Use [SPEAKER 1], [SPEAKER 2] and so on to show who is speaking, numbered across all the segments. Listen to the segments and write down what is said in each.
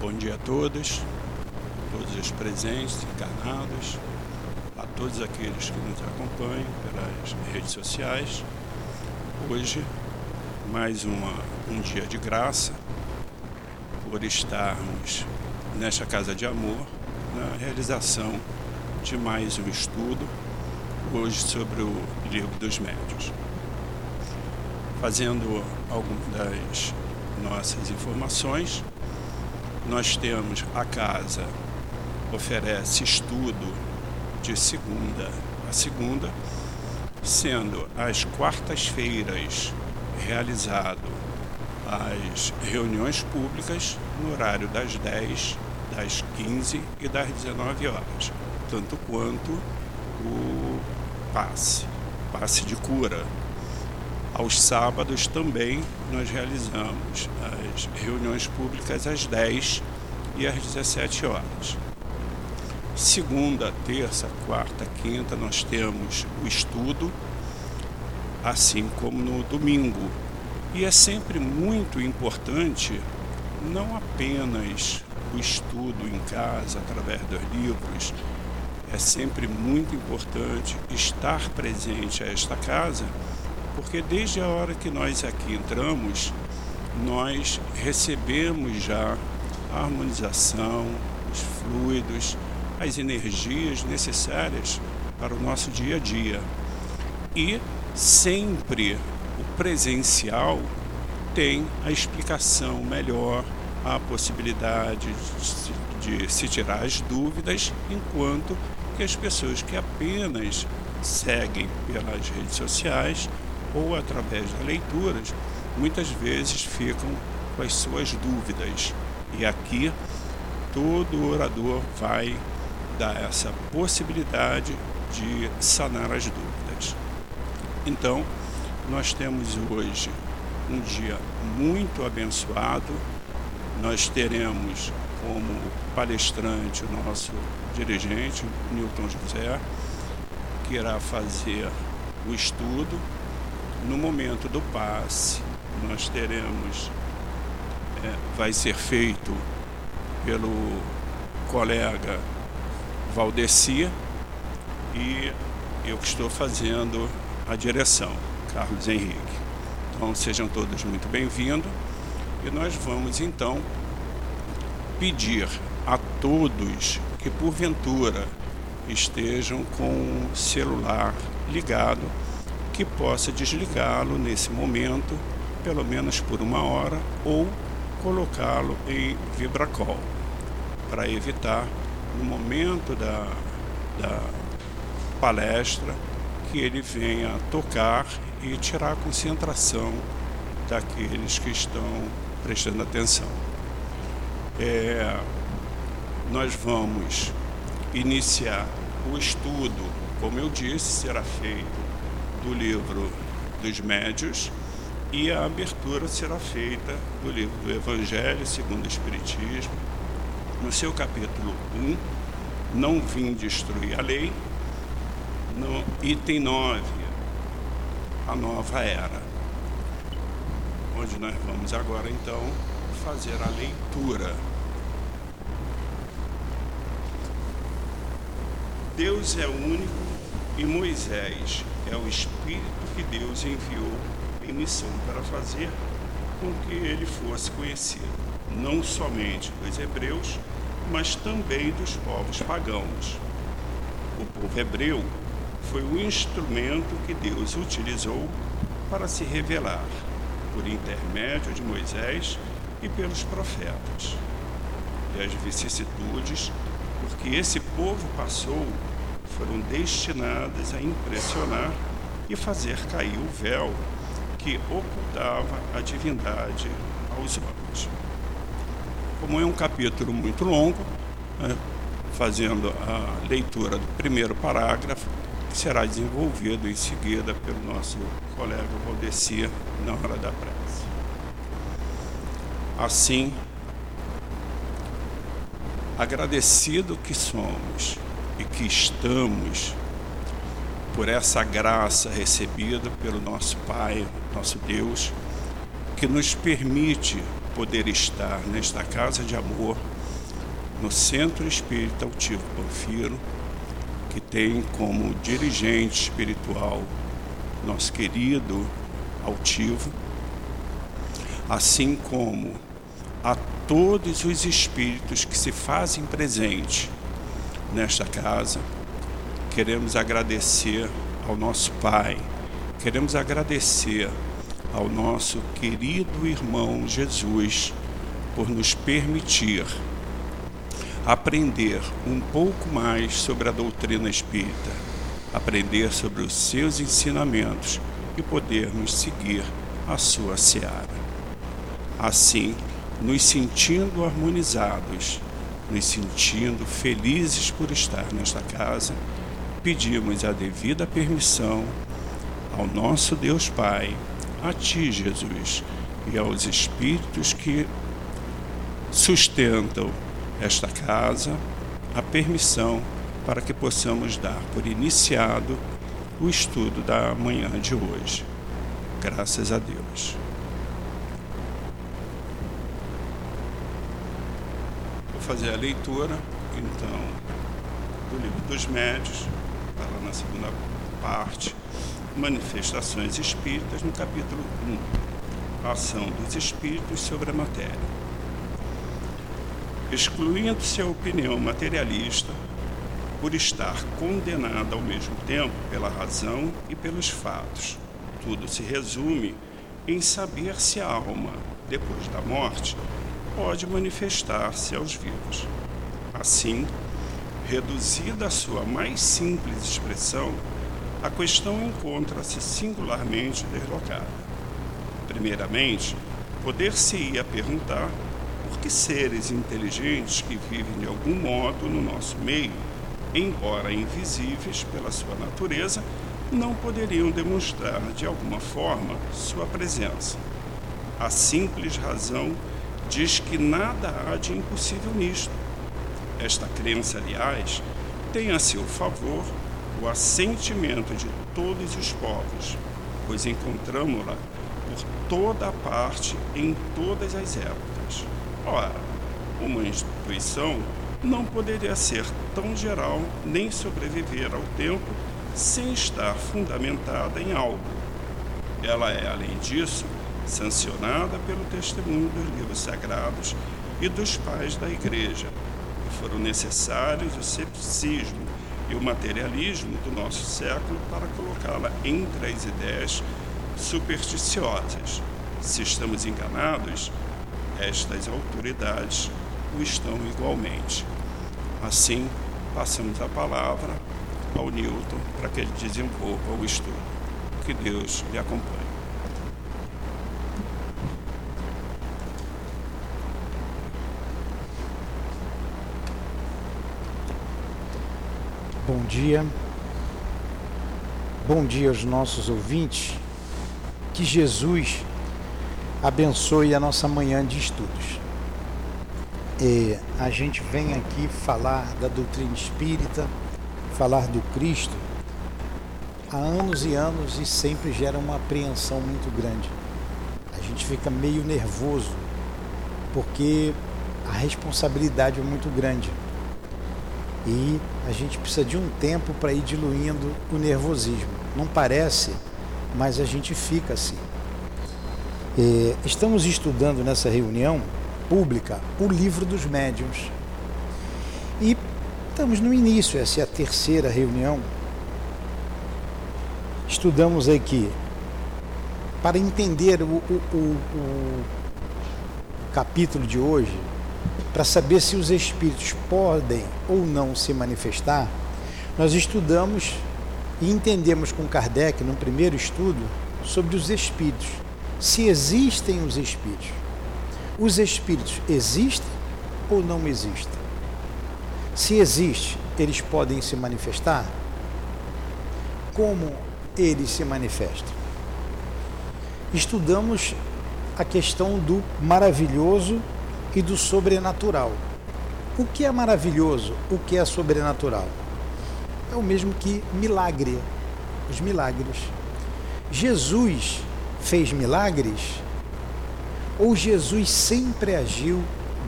[SPEAKER 1] Bom dia a todos, todos os presentes, encarnados, a todos aqueles que nos acompanham pelas redes sociais. Hoje, mais uma, um dia de graça, por estarmos nesta Casa de Amor, na realização de mais um estudo, hoje sobre o Livro dos Médios. Fazendo algumas das nossas informações, nós temos a casa oferece estudo de segunda a segunda, sendo às quartas-feiras realizado as reuniões públicas no horário das 10, das 15 e das 19 horas, tanto quanto o passe, passe de cura. Aos sábados também nós realizamos as reuniões públicas às 10 e às 17 horas. Segunda, terça, quarta, quinta nós temos o estudo, assim como no domingo. E é sempre muito importante não apenas o estudo em casa através dos livros, é sempre muito importante estar presente a esta casa, porque desde a hora que nós aqui entramos, nós recebemos já a harmonização, os fluidos, as energias necessárias para o nosso dia a dia. E sempre o presencial tem a explicação melhor, a possibilidade de, de se tirar as dúvidas, enquanto que as pessoas que apenas seguem pelas redes sociais ou através das leituras, muitas vezes ficam com as suas dúvidas. E aqui todo orador vai dar essa possibilidade de sanar as dúvidas. Então, nós temos hoje um dia muito abençoado. Nós teremos como palestrante o nosso dirigente, Newton José, que irá fazer o estudo. No momento do passe, nós teremos, é, vai ser feito pelo colega Valdeci e eu que estou fazendo a direção, Carlos Henrique. Então sejam todos muito bem-vindos e nós vamos então pedir a todos que porventura estejam com o celular ligado que possa desligá-lo nesse momento, pelo menos por uma hora, ou colocá-lo em vibracol, para evitar no momento da, da palestra que ele venha tocar e tirar a concentração daqueles que estão prestando atenção. É, nós vamos iniciar o estudo, como eu disse, será feito do livro dos médios e a abertura será feita do livro do Evangelho segundo o Espiritismo, no seu capítulo 1, não vim destruir a lei, no item 9, a nova era, onde nós vamos agora então fazer a leitura. Deus é único e Moisés é o Espírito que Deus enviou em missão para fazer com que ele fosse conhecido não somente dos hebreus, mas também dos povos pagãos. O povo hebreu foi o instrumento que Deus utilizou para se revelar, por intermédio de Moisés e pelos profetas. E as vicissitudes porque esse povo passou destinadas a impressionar e fazer cair o véu que ocultava a divindade aos homens. Como é um capítulo muito longo, né, fazendo a leitura do primeiro parágrafo, que será desenvolvido em seguida pelo nosso colega Valdeci na hora da prece. Assim, agradecido que somos e que estamos por essa graça recebida pelo nosso Pai, nosso Deus, que nos permite poder estar nesta casa de amor, no Centro Espírita Altivo Panfiro, que tem como dirigente espiritual nosso querido Altivo, assim como a todos os espíritos que se fazem presente nesta casa. Queremos agradecer ao nosso Pai, queremos agradecer ao nosso querido irmão Jesus por nos permitir aprender um pouco mais sobre a doutrina espírita, aprender sobre os seus ensinamentos e podermos seguir a sua seara. Assim, nos sentindo harmonizados, nos sentindo felizes por estar nesta casa, pedimos a devida permissão ao nosso Deus Pai, a Ti, Jesus, e aos espíritos que sustentam esta casa, a permissão para que possamos dar por iniciado o estudo da manhã de hoje. Graças a Deus. Fazer a leitura, então, do livro dos médios, está lá na segunda parte, Manifestações Espíritas, no capítulo 1, Ação dos Espíritos sobre a Matéria excluindo-se a opinião materialista por estar condenada ao mesmo tempo pela razão e pelos fatos. Tudo se resume em saber se a alma, depois da morte, pode manifestar-se aos vivos. Assim, reduzida à sua mais simples expressão, a questão encontra-se singularmente deslocada. Primeiramente, poder-se-ia perguntar que seres inteligentes que vivem de algum modo no nosso meio, embora invisíveis pela sua natureza, não poderiam demonstrar de alguma forma sua presença. A simples razão diz que nada há de impossível nisto. Esta crença, aliás, tem a seu favor o assentimento de todos os povos, pois encontramos-la por toda a parte em todas as épocas. Ora, uma instituição não poderia ser tão geral nem sobreviver ao tempo sem estar fundamentada em algo. Ela é, além disso, sancionada pelo testemunho dos livros sagrados e dos pais da Igreja, e foram necessários o cepticismo e o materialismo do nosso século para colocá-la entre as ideias supersticiosas. Se estamos enganados, estas autoridades o estão igualmente. Assim, passamos a palavra ao Newton para que ele desenvolva o estudo. Que Deus lhe acompanhe.
[SPEAKER 2] Bom dia. Bom dia aos nossos ouvintes. Que Jesus abençoe a nossa manhã de estudos. E a gente vem aqui falar da doutrina espírita, falar do Cristo, há anos e anos e sempre gera uma apreensão muito grande. A gente fica meio nervoso, porque a responsabilidade é muito grande. E a gente precisa de um tempo para ir diluindo o nervosismo. Não parece, mas a gente fica assim. É, estamos estudando nessa reunião pública o livro dos médiuns. E estamos no início, essa é a terceira reunião. Estudamos aqui para entender o, o, o, o capítulo de hoje, para saber se os espíritos podem ou não se manifestar, nós estudamos e entendemos com Kardec, no primeiro estudo, sobre os espíritos se existem os espíritos. Os espíritos existem ou não existem? Se existe, eles podem se manifestar? Como eles se manifestam? Estudamos a questão do maravilhoso e do sobrenatural. O que é maravilhoso? O que é sobrenatural? É o mesmo que milagre, os milagres. Jesus fez milagres Ou Jesus sempre agiu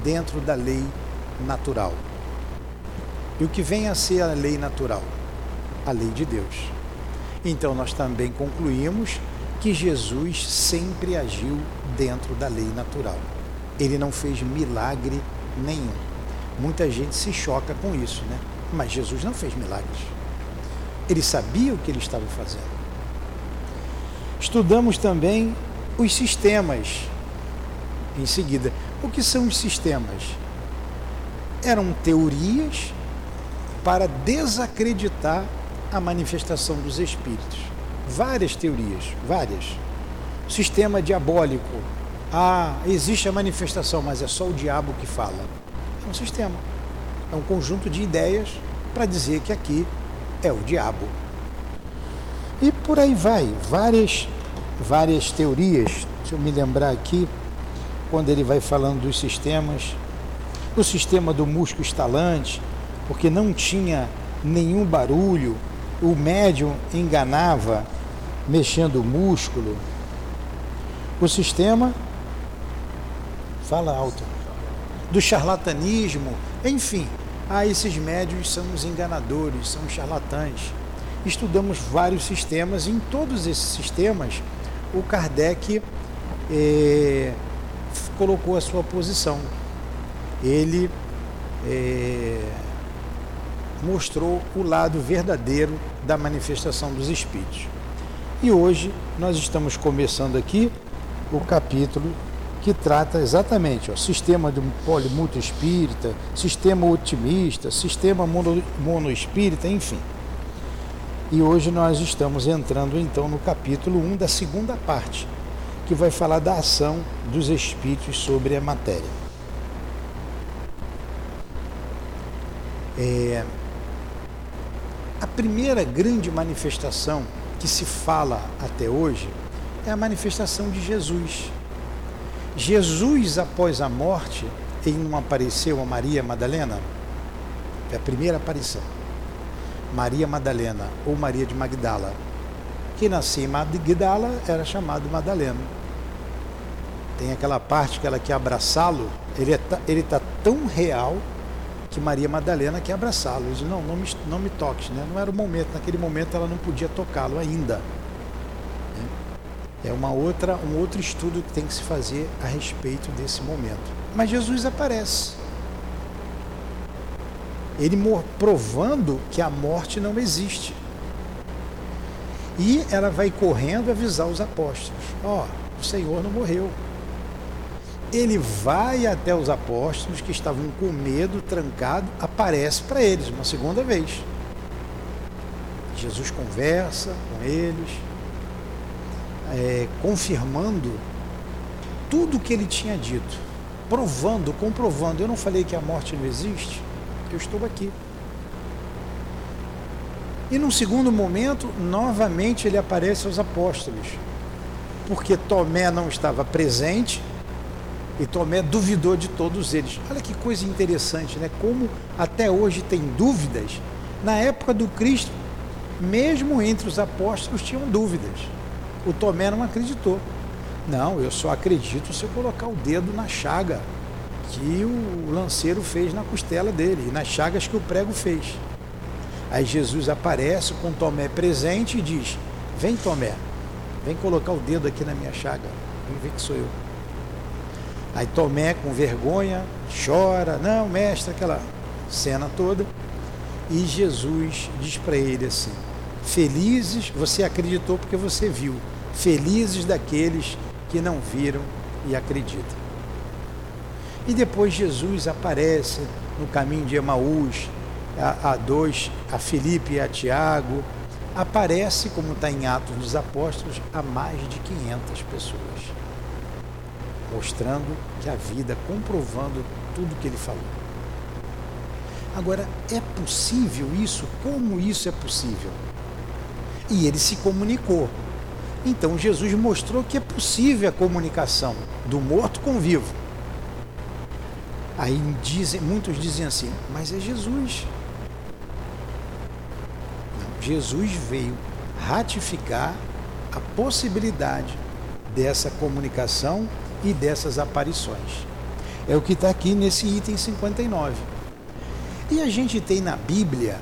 [SPEAKER 2] dentro da lei natural? E o que vem a ser a lei natural? A lei de Deus. Então nós também concluímos que Jesus sempre agiu dentro da lei natural. Ele não fez milagre nenhum. Muita gente se choca com isso, né? Mas Jesus não fez milagres. Ele sabia o que ele estava fazendo. Estudamos também os sistemas. Em seguida, o que são os sistemas? Eram teorias para desacreditar a manifestação dos espíritos. Várias teorias, várias. Sistema diabólico. Ah, existe a manifestação, mas é só o diabo que fala. É um sistema. É um conjunto de ideias para dizer que aqui é o diabo. E por aí vai, várias, várias teorias. Deixa eu me lembrar aqui, quando ele vai falando dos sistemas, o sistema do músculo estalante, porque não tinha nenhum barulho, o médium enganava mexendo o músculo. O sistema, fala alto, do charlatanismo, enfim, ah, esses médios são os enganadores, são os charlatães estudamos vários sistemas, e em todos esses sistemas o Kardec é, colocou a sua posição. Ele é, mostrou o lado verdadeiro da manifestação dos espíritos. E hoje nós estamos começando aqui o capítulo que trata exatamente o sistema do polimuto espírita, sistema otimista, sistema mono, monoespírita, enfim. E hoje nós estamos entrando então no capítulo 1 da segunda parte, que vai falar da ação dos espíritos sobre a matéria. É, a primeira grande manifestação que se fala até hoje é a manifestação de Jesus. Jesus, após a morte, ele não apareceu a Maria Madalena? É a primeira aparição. Maria Madalena ou Maria de Magdala. Que nascia em Magdala era chamado Madalena. Tem aquela parte que ela quer abraçá-lo, ele está ele tá tão real que Maria Madalena quer abraçá-lo. Diz, não, não me, não me toques, né? Não era o momento, naquele momento ela não podia tocá-lo ainda. É uma outra, um outro estudo que tem que se fazer a respeito desse momento. Mas Jesus aparece ele provando que a morte não existe. E ela vai correndo avisar os apóstolos: Ó, oh, o Senhor não morreu. Ele vai até os apóstolos que estavam com medo, trancado, aparece para eles uma segunda vez. Jesus conversa com eles, é, confirmando tudo o que ele tinha dito, provando, comprovando. Eu não falei que a morte não existe? eu estou aqui. E num segundo momento, novamente ele aparece aos apóstolos, porque Tomé não estava presente e Tomé duvidou de todos eles. Olha que coisa interessante, né? Como até hoje tem dúvidas. Na época do Cristo, mesmo entre os apóstolos tinham dúvidas. O Tomé não acreditou. Não, eu só acredito se eu colocar o dedo na chaga que o lanceiro fez na costela dele, e nas chagas que o prego fez. Aí Jesus aparece com Tomé presente e diz: Vem, Tomé, vem colocar o dedo aqui na minha chaga, vem ver que sou eu. Aí Tomé, com vergonha, chora: Não, mestre, aquela cena toda. E Jesus diz para ele assim: Felizes, você acreditou porque você viu, felizes daqueles que não viram e acreditam. E depois Jesus aparece no caminho de Emaús, a, a dois, a Felipe e a Tiago, aparece, como está em Atos dos Apóstolos, a mais de 500 pessoas, mostrando que a vida, comprovando tudo que ele falou. Agora, é possível isso? Como isso é possível? E ele se comunicou. Então, Jesus mostrou que é possível a comunicação do morto com o vivo. Aí dizem, muitos dizem assim, mas é Jesus. Não, Jesus veio ratificar a possibilidade dessa comunicação e dessas aparições. É o que está aqui nesse item 59. E a gente tem na Bíblia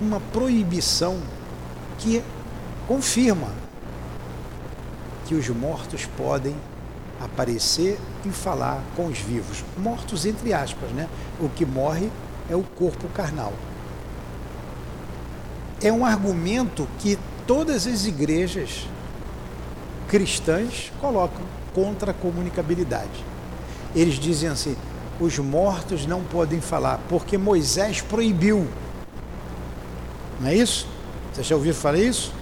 [SPEAKER 2] uma proibição que confirma que os mortos podem aparecer e falar com os vivos. Mortos entre aspas, né? O que morre é o corpo carnal. É um argumento que todas as igrejas cristãs colocam contra a comunicabilidade. Eles dizem assim: os mortos não podem falar, porque Moisés proibiu. Não é isso? Você já ouviu falar isso?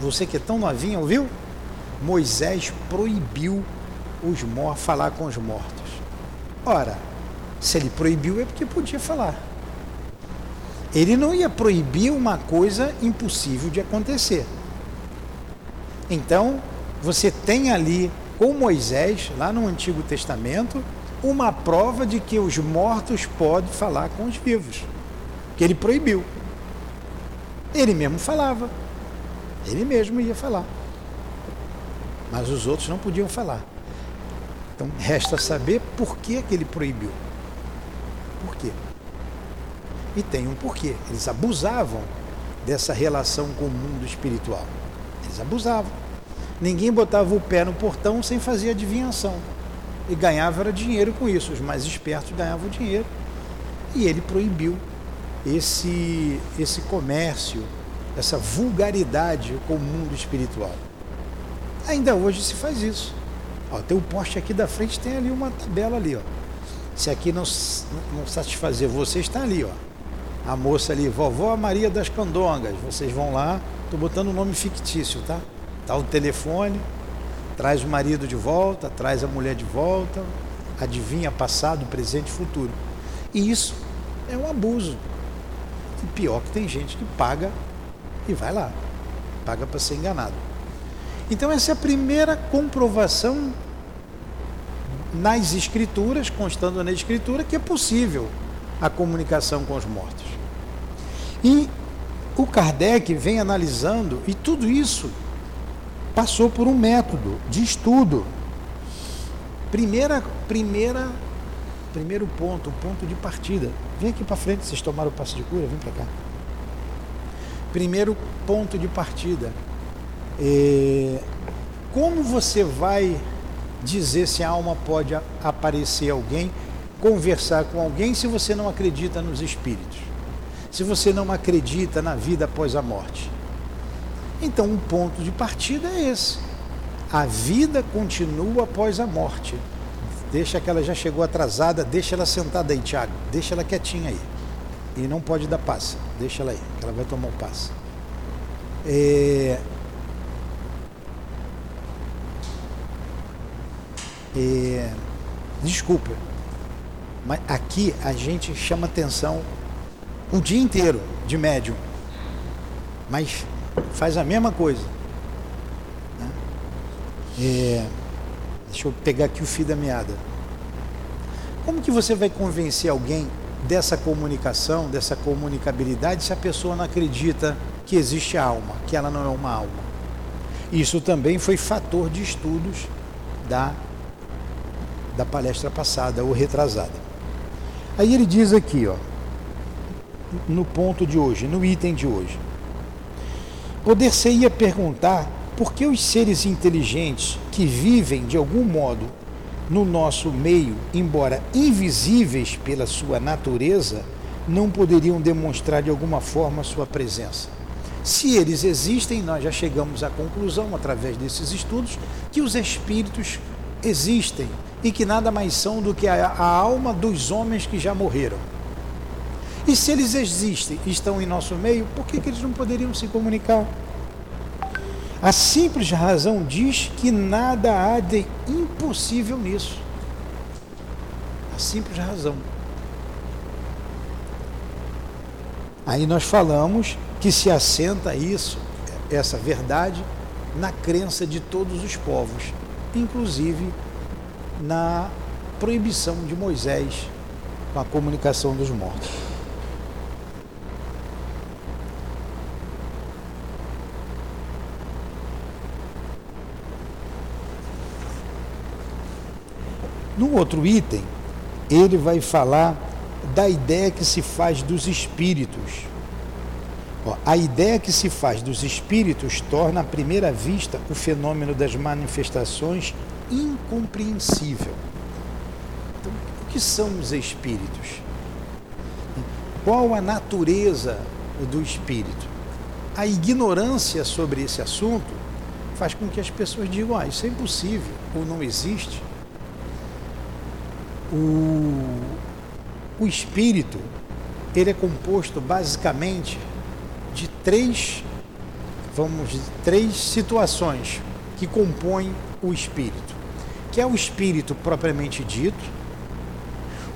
[SPEAKER 2] Você que é tão novinho, ouviu? Moisés proibiu os mortos falar com os mortos. Ora, se ele proibiu é porque podia falar. Ele não ia proibir uma coisa impossível de acontecer. Então, você tem ali com Moisés, lá no Antigo Testamento, uma prova de que os mortos podem falar com os vivos, que ele proibiu. Ele mesmo falava, ele mesmo ia falar, mas os outros não podiam falar. Então resta saber por que, que ele proibiu. Por quê? E tem um porquê. Eles abusavam dessa relação com o mundo espiritual. Eles abusavam. Ninguém botava o pé no portão sem fazer adivinhação. E ganhava era dinheiro com isso. Os mais espertos ganhavam dinheiro. E ele proibiu esse, esse comércio, essa vulgaridade com o mundo espiritual. Ainda hoje se faz isso. Ó, tem um poste aqui da frente, tem ali uma tabela ali. Ó. Se aqui não, não satisfazer você, está ali. Ó. A moça ali, vovó Maria das Candongas. Vocês vão lá, estou botando um nome fictício, tá? Tá o telefone, traz o marido de volta, traz a mulher de volta, adivinha passado, presente e futuro. E isso é um abuso. E pior que tem gente que paga e vai lá, paga para ser enganado. Então essa é a primeira comprovação nas escrituras, constando na escritura, que é possível a comunicação com os mortos. E o Kardec vem analisando, e tudo isso passou por um método de estudo. Primeira, primeira, primeiro ponto, ponto de partida. Vem aqui para frente, vocês tomaram o passo de cura, vem para cá. Primeiro ponto de partida. É, como você vai dizer se a alma pode aparecer alguém, conversar com alguém, se você não acredita nos espíritos? Se você não acredita na vida após a morte? Então, um ponto de partida é esse. A vida continua após a morte. Deixa que ela já chegou atrasada, deixa ela sentada aí, Tiago. Deixa ela quietinha aí. E não pode dar passa. Deixa ela aí, que ela vai tomar o passe. É... É... Desculpa, mas aqui a gente chama atenção o dia inteiro de médium. Mas faz a mesma coisa. Né? É, deixa eu pegar aqui o fio da meada. Como que você vai convencer alguém dessa comunicação, dessa comunicabilidade, se a pessoa não acredita que existe alma, que ela não é uma alma? Isso também foi fator de estudos da, da palestra passada ou retrasada. Aí ele diz aqui, ó, no ponto de hoje, no item de hoje. Poder-se-ia perguntar por que os seres inteligentes que vivem de algum modo no nosso meio, embora invisíveis pela sua natureza, não poderiam demonstrar de alguma forma sua presença. Se eles existem, nós já chegamos à conclusão, através desses estudos, que os espíritos existem e que nada mais são do que a, a alma dos homens que já morreram. E se eles existem e estão em nosso meio, por que, que eles não poderiam se comunicar? A simples razão diz que nada há de impossível nisso. A simples razão. Aí nós falamos que se assenta isso, essa verdade, na crença de todos os povos, inclusive na proibição de Moisés com a comunicação dos mortos. No outro item, ele vai falar da ideia que se faz dos espíritos. Ó, a ideia que se faz dos espíritos torna à primeira vista o fenômeno das manifestações incompreensível. Então, o que são os espíritos? Qual a natureza do espírito? A ignorância sobre esse assunto faz com que as pessoas digam: ah, isso é impossível ou não existe. O, o espírito ele é composto basicamente de três, vamos dizer, três situações que compõem o espírito, que é o espírito propriamente dito,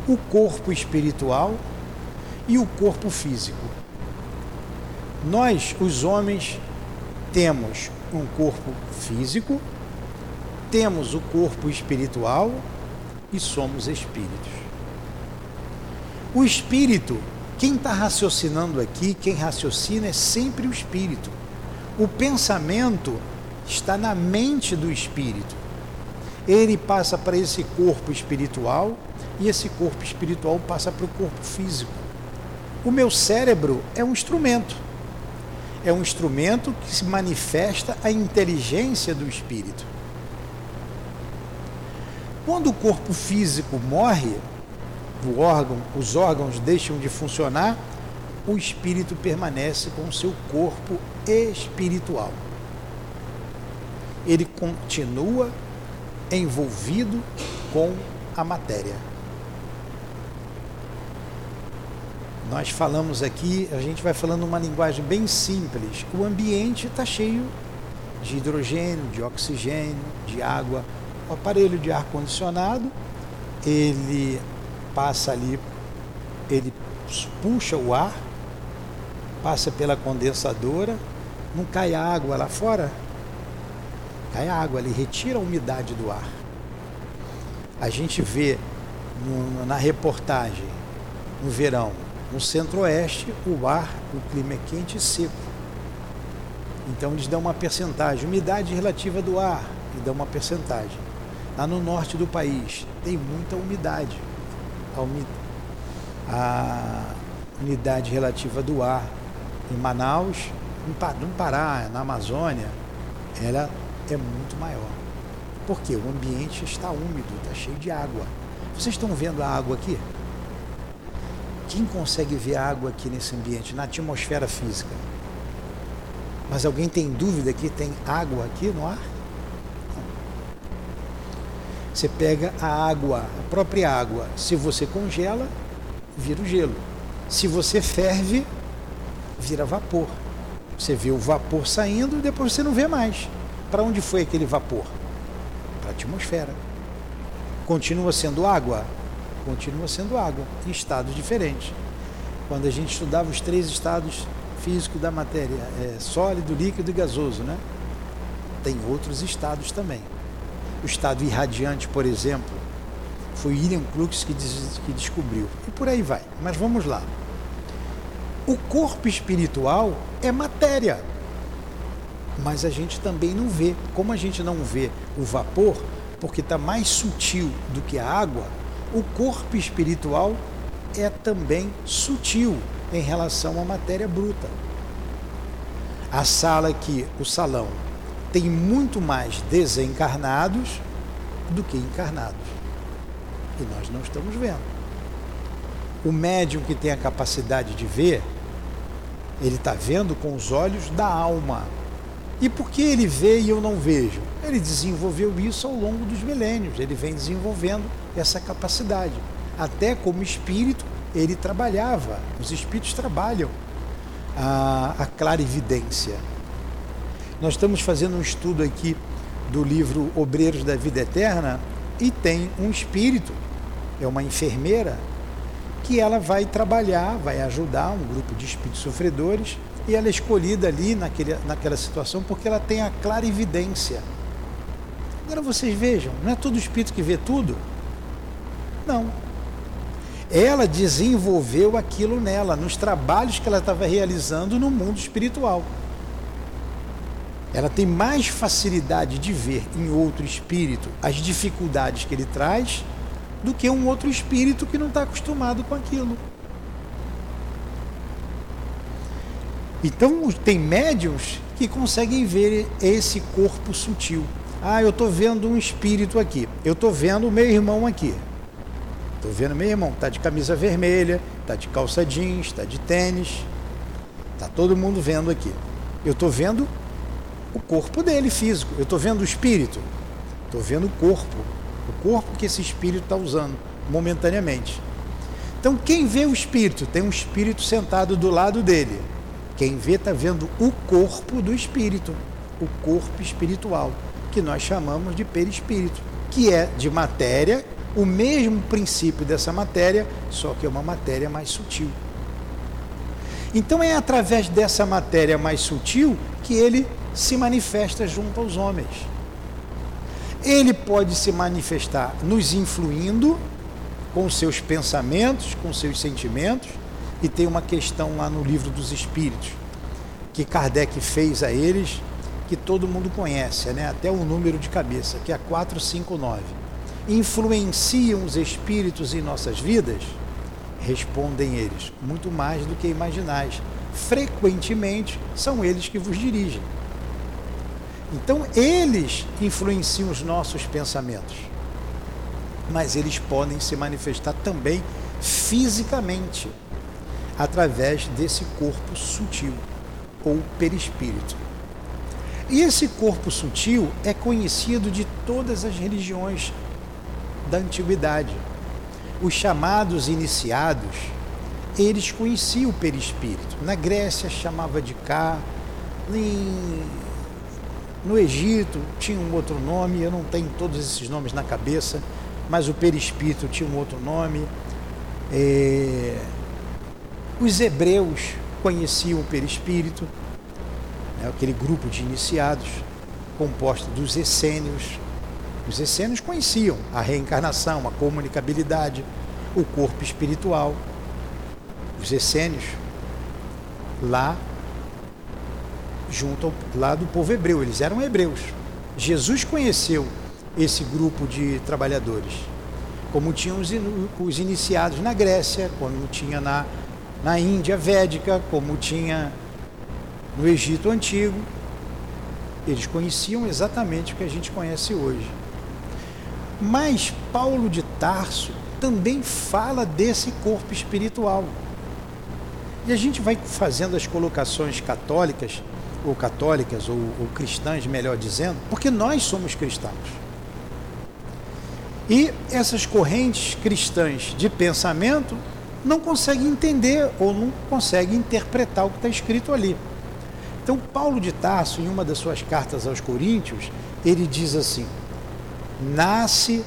[SPEAKER 2] o corpo espiritual e o corpo físico. Nós, os homens, temos um corpo físico, temos o corpo espiritual e somos espíritos. O espírito quem está raciocinando aqui, quem raciocina é sempre o espírito. O pensamento está na mente do espírito. Ele passa para esse corpo espiritual e esse corpo espiritual passa para o corpo físico. O meu cérebro é um instrumento. É um instrumento que se manifesta a inteligência do espírito. Quando o corpo físico morre, o órgão, os órgãos deixam de funcionar, o espírito permanece com o seu corpo espiritual. Ele continua envolvido com a matéria. Nós falamos aqui, a gente vai falando uma linguagem bem simples. O ambiente está cheio de hidrogênio, de oxigênio, de água. O aparelho de ar condicionado, ele passa ali, ele puxa o ar, passa pela condensadora, não cai água lá fora, cai água, ele retira a umidade do ar. A gente vê no, na reportagem, no verão, no centro-oeste, o ar, o clima é quente e seco. Então eles dão uma percentagem, umidade relativa do ar, e dão uma percentagem. Lá no norte do país tem muita umidade a, unidade relativa do ar em Manaus, no Pará, na Amazônia, ela é muito maior. Porque o ambiente está úmido, está cheio de água. Vocês estão vendo a água aqui? Quem consegue ver a água aqui nesse ambiente, na atmosfera física? Mas alguém tem dúvida que tem água aqui no ar? Você pega a água, a própria água, se você congela, vira o gelo. Se você ferve, vira vapor. Você vê o vapor saindo e depois você não vê mais. Para onde foi aquele vapor? Para a atmosfera. Continua sendo água? Continua sendo água, em estados diferentes. Quando a gente estudava os três estados físicos da matéria, é, sólido, líquido e gasoso, né? Tem outros estados também o estado irradiante, por exemplo, foi William Crookes que, que descobriu. E por aí vai. Mas vamos lá. O corpo espiritual é matéria, mas a gente também não vê. Como a gente não vê o vapor, porque está mais sutil do que a água, o corpo espiritual é também sutil em relação à matéria bruta. A sala aqui, o salão, tem muito mais desencarnados do que encarnados. E nós não estamos vendo. O médium que tem a capacidade de ver, ele está vendo com os olhos da alma. E por que ele vê e eu não vejo? Ele desenvolveu isso ao longo dos milênios, ele vem desenvolvendo essa capacidade. Até como espírito, ele trabalhava, os espíritos trabalham a, a clarividência. Nós estamos fazendo um estudo aqui do livro Obreiros da Vida Eterna e tem um espírito, é uma enfermeira, que ela vai trabalhar, vai ajudar um grupo de espíritos sofredores e ela é escolhida ali naquele, naquela situação porque ela tem a clarividência. Agora vocês vejam, não é todo espírito que vê tudo? Não. Ela desenvolveu aquilo nela, nos trabalhos que ela estava realizando no mundo espiritual ela tem mais facilidade de ver em outro espírito as dificuldades que ele traz do que um outro espírito que não está acostumado com aquilo. Então, tem médiums que conseguem ver esse corpo sutil. Ah, eu estou vendo um espírito aqui. Eu estou vendo o meu irmão aqui. Estou vendo meu irmão. Está de camisa vermelha, está de calça jeans, está de tênis. Está todo mundo vendo aqui. Eu estou vendo o corpo dele físico. Eu estou vendo o espírito. Estou vendo o corpo. O corpo que esse espírito está usando momentaneamente. Então, quem vê o espírito, tem um espírito sentado do lado dele. Quem vê está vendo o corpo do espírito, o corpo espiritual, que nós chamamos de perispírito, que é de matéria, o mesmo princípio dessa matéria, só que é uma matéria mais sutil. Então é através dessa matéria mais sutil que ele se manifesta junto aos homens. Ele pode se manifestar nos influindo com seus pensamentos, com seus sentimentos, e tem uma questão lá no livro dos Espíritos que Kardec fez a eles, que todo mundo conhece, né? até o número de cabeça, que é 459. Influenciam os espíritos em nossas vidas? Respondem eles, muito mais do que imaginais. Frequentemente são eles que vos dirigem. Então, eles influenciam os nossos pensamentos, mas eles podem se manifestar também fisicamente através desse corpo sutil ou perispírito. E esse corpo sutil é conhecido de todas as religiões da antiguidade. Os chamados iniciados, eles conheciam o perispírito. Na Grécia chamava de Cá, em... no Egito tinha um outro nome, eu não tenho todos esses nomes na cabeça, mas o perispírito tinha um outro nome. É os hebreus conheciam o perispírito, né, aquele grupo de iniciados composto dos essênios. Os essênios conheciam a reencarnação, a comunicabilidade, o corpo espiritual. Os essênios lá junto ao, lá do povo hebreu, eles eram hebreus. Jesus conheceu esse grupo de trabalhadores, como tinham os, os iniciados na Grécia, como tinha na na Índia védica, como tinha no Egito antigo. Eles conheciam exatamente o que a gente conhece hoje. Mas Paulo de Tarso também fala desse corpo espiritual. E a gente vai fazendo as colocações católicas, ou católicas, ou, ou cristãs, melhor dizendo, porque nós somos cristãos. E essas correntes cristãs de pensamento não consegue entender ou não consegue interpretar o que está escrito ali. Então, Paulo de Tarso, em uma das suas cartas aos Coríntios, ele diz assim: nasce,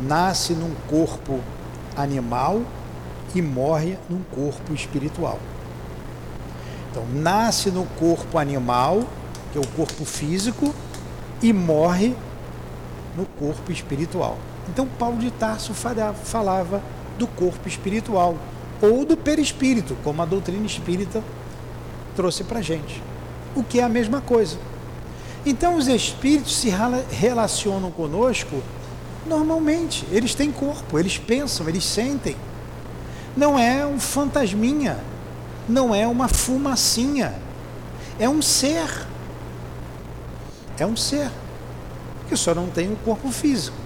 [SPEAKER 2] nasce num corpo animal e morre num corpo espiritual. Então, nasce no corpo animal, que é o corpo físico, e morre no corpo espiritual. Então, Paulo de Tarso falava do corpo espiritual ou do perispírito, como a doutrina espírita trouxe para gente, o que é a mesma coisa. Então, os espíritos se relacionam conosco normalmente, eles têm corpo, eles pensam, eles sentem. Não é um fantasminha, não é uma fumacinha, é um ser. É um ser que só não tem um corpo físico.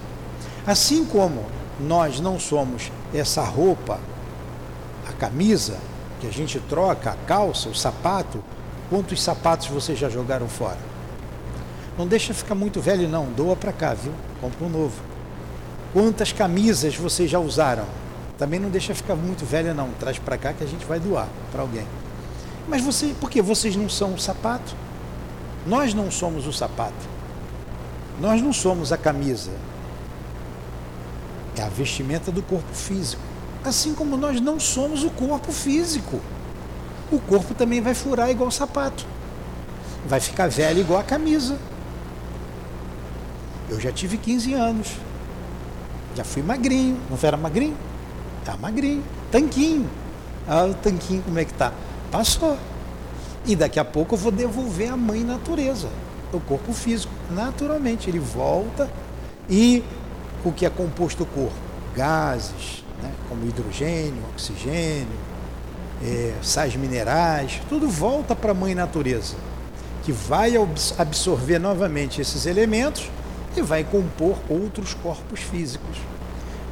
[SPEAKER 2] Assim como nós não somos essa roupa, a camisa que a gente troca, a calça, o sapato, quantos sapatos vocês já jogaram fora? Não deixa ficar muito velho não, doa para cá, viu? Compra um novo. Quantas camisas vocês já usaram? Também não deixa ficar muito velha não, traz para cá que a gente vai doar para alguém. Mas você, por que vocês não são o sapato? Nós não somos o sapato. Nós não somos a camisa, é a vestimenta do corpo físico. Assim como nós não somos o corpo físico. O corpo também vai furar igual o sapato. Vai ficar velho igual a camisa. Eu já tive 15 anos. Já fui magrinho. Não era magrinho? Tá magrinho. Tanquinho. Ah, o tanquinho como é que tá? Passou. E daqui a pouco eu vou devolver a mãe natureza, o corpo físico. Naturalmente, ele volta e o que é composto o corpo? Gases, né? como hidrogênio, oxigênio, é, sais minerais, tudo volta para a mãe natureza, que vai absorver novamente esses elementos e vai compor outros corpos físicos.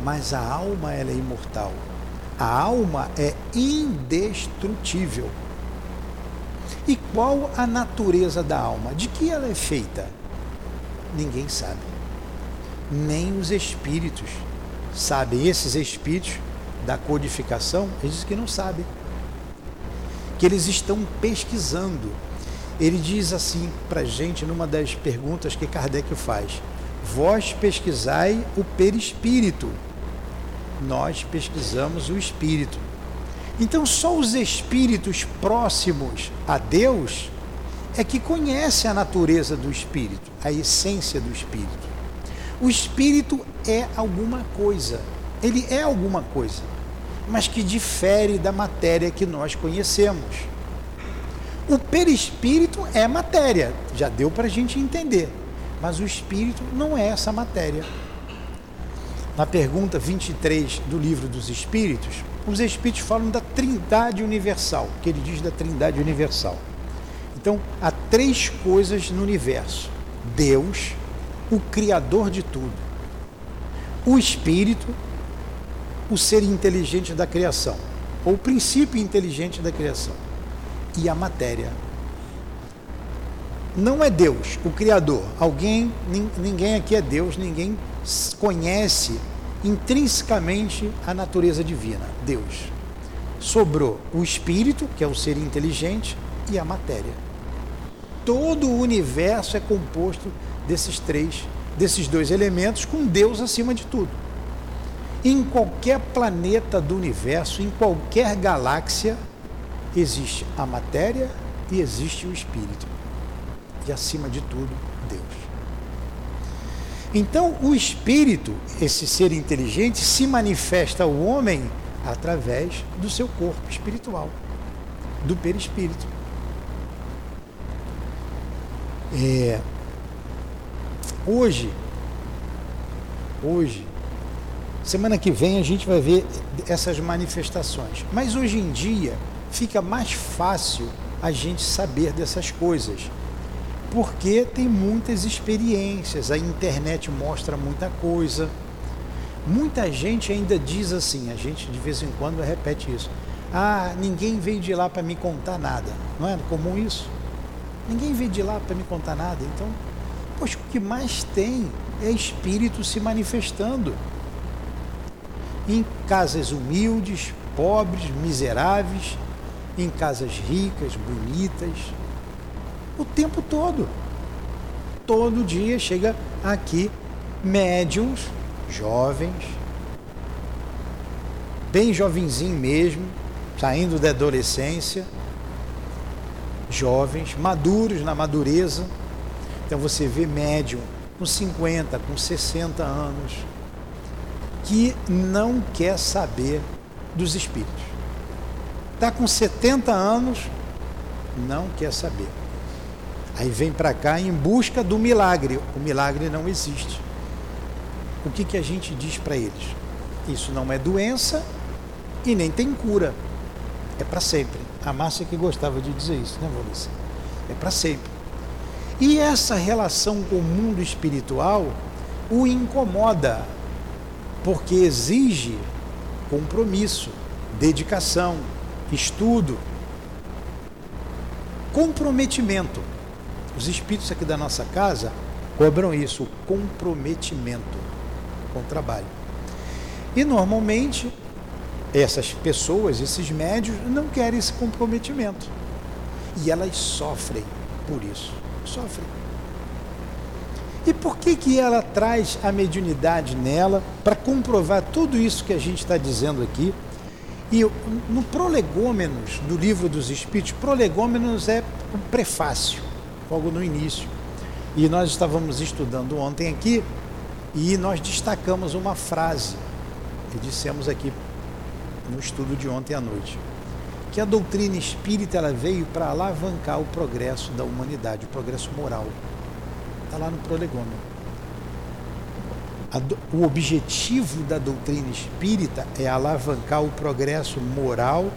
[SPEAKER 2] Mas a alma ela é imortal. A alma é indestrutível. E qual a natureza da alma? De que ela é feita? Ninguém sabe. Nem os espíritos sabem. Esses espíritos da codificação, eles dizem que não sabem. Que eles estão pesquisando. Ele diz assim para gente, numa das perguntas que Kardec faz: Vós pesquisai o perispírito, nós pesquisamos o espírito. Então, só os espíritos próximos a Deus é que conhecem a natureza do espírito, a essência do espírito. O espírito é alguma coisa, ele é alguma coisa, mas que difere da matéria que nós conhecemos. O perispírito é matéria, já deu para a gente entender, mas o espírito não é essa matéria. Na pergunta 23 do livro dos Espíritos, os Espíritos falam da Trindade Universal, que ele diz da Trindade Universal. Então, há três coisas no universo: Deus, o Criador de tudo, o Espírito, o ser inteligente da criação, ou o princípio inteligente da criação, e a matéria. Não é Deus, o Criador. Alguém, ninguém aqui é Deus, ninguém conhece intrinsecamente a natureza divina, Deus. Sobrou o espírito, que é o ser inteligente, e a matéria. Todo o universo é composto desses três, desses dois elementos, com Deus acima de tudo. Em qualquer planeta do universo, em qualquer galáxia, existe a matéria e existe o espírito. E acima de tudo, Deus. Então, o espírito, esse ser inteligente, se manifesta ao homem através do seu corpo espiritual, do perispírito. É, hoje, hoje, semana que vem a gente vai ver essas manifestações. Mas hoje em dia fica mais fácil a gente saber dessas coisas porque tem muitas experiências, a internet mostra muita coisa. Muita gente ainda diz assim, a gente de vez em quando repete isso. Ah, ninguém veio de lá para me contar nada. Não é comum isso? Ninguém veio de lá para me contar nada. Então, poxa, o que mais tem é espírito se manifestando. Em casas humildes, pobres, miseráveis, em casas ricas, bonitas, o tempo todo. Todo dia chega aqui médiums, jovens, bem jovenzinho mesmo, saindo da adolescência, jovens, maduros na madureza. Então você vê médium com 50, com 60 anos, que não quer saber dos espíritos. Está com 70 anos, não quer saber. Aí vem para cá em busca do milagre. O milagre não existe. O que, que a gente diz para eles? Isso não é doença e nem tem cura. É para sempre. A Márcia que gostava de dizer isso, né, Valência? É para sempre. E essa relação com o mundo espiritual o incomoda, porque exige compromisso, dedicação, estudo, comprometimento. Os espíritos aqui da nossa casa cobram isso, o comprometimento com o trabalho. E normalmente essas pessoas, esses médios, não querem esse comprometimento. E elas sofrem por isso. Sofrem. E por que, que ela traz a mediunidade nela para comprovar tudo isso que a gente está dizendo aqui? E no Prolegômenos do livro dos Espíritos, Prolegômenos é um prefácio logo no início. E nós estávamos estudando ontem aqui e nós destacamos uma frase que dissemos aqui no estudo de ontem à noite, que a doutrina espírita ela veio para alavancar o progresso da humanidade, o progresso moral. Está lá no prolegômeno. o objetivo da doutrina espírita é alavancar o progresso moral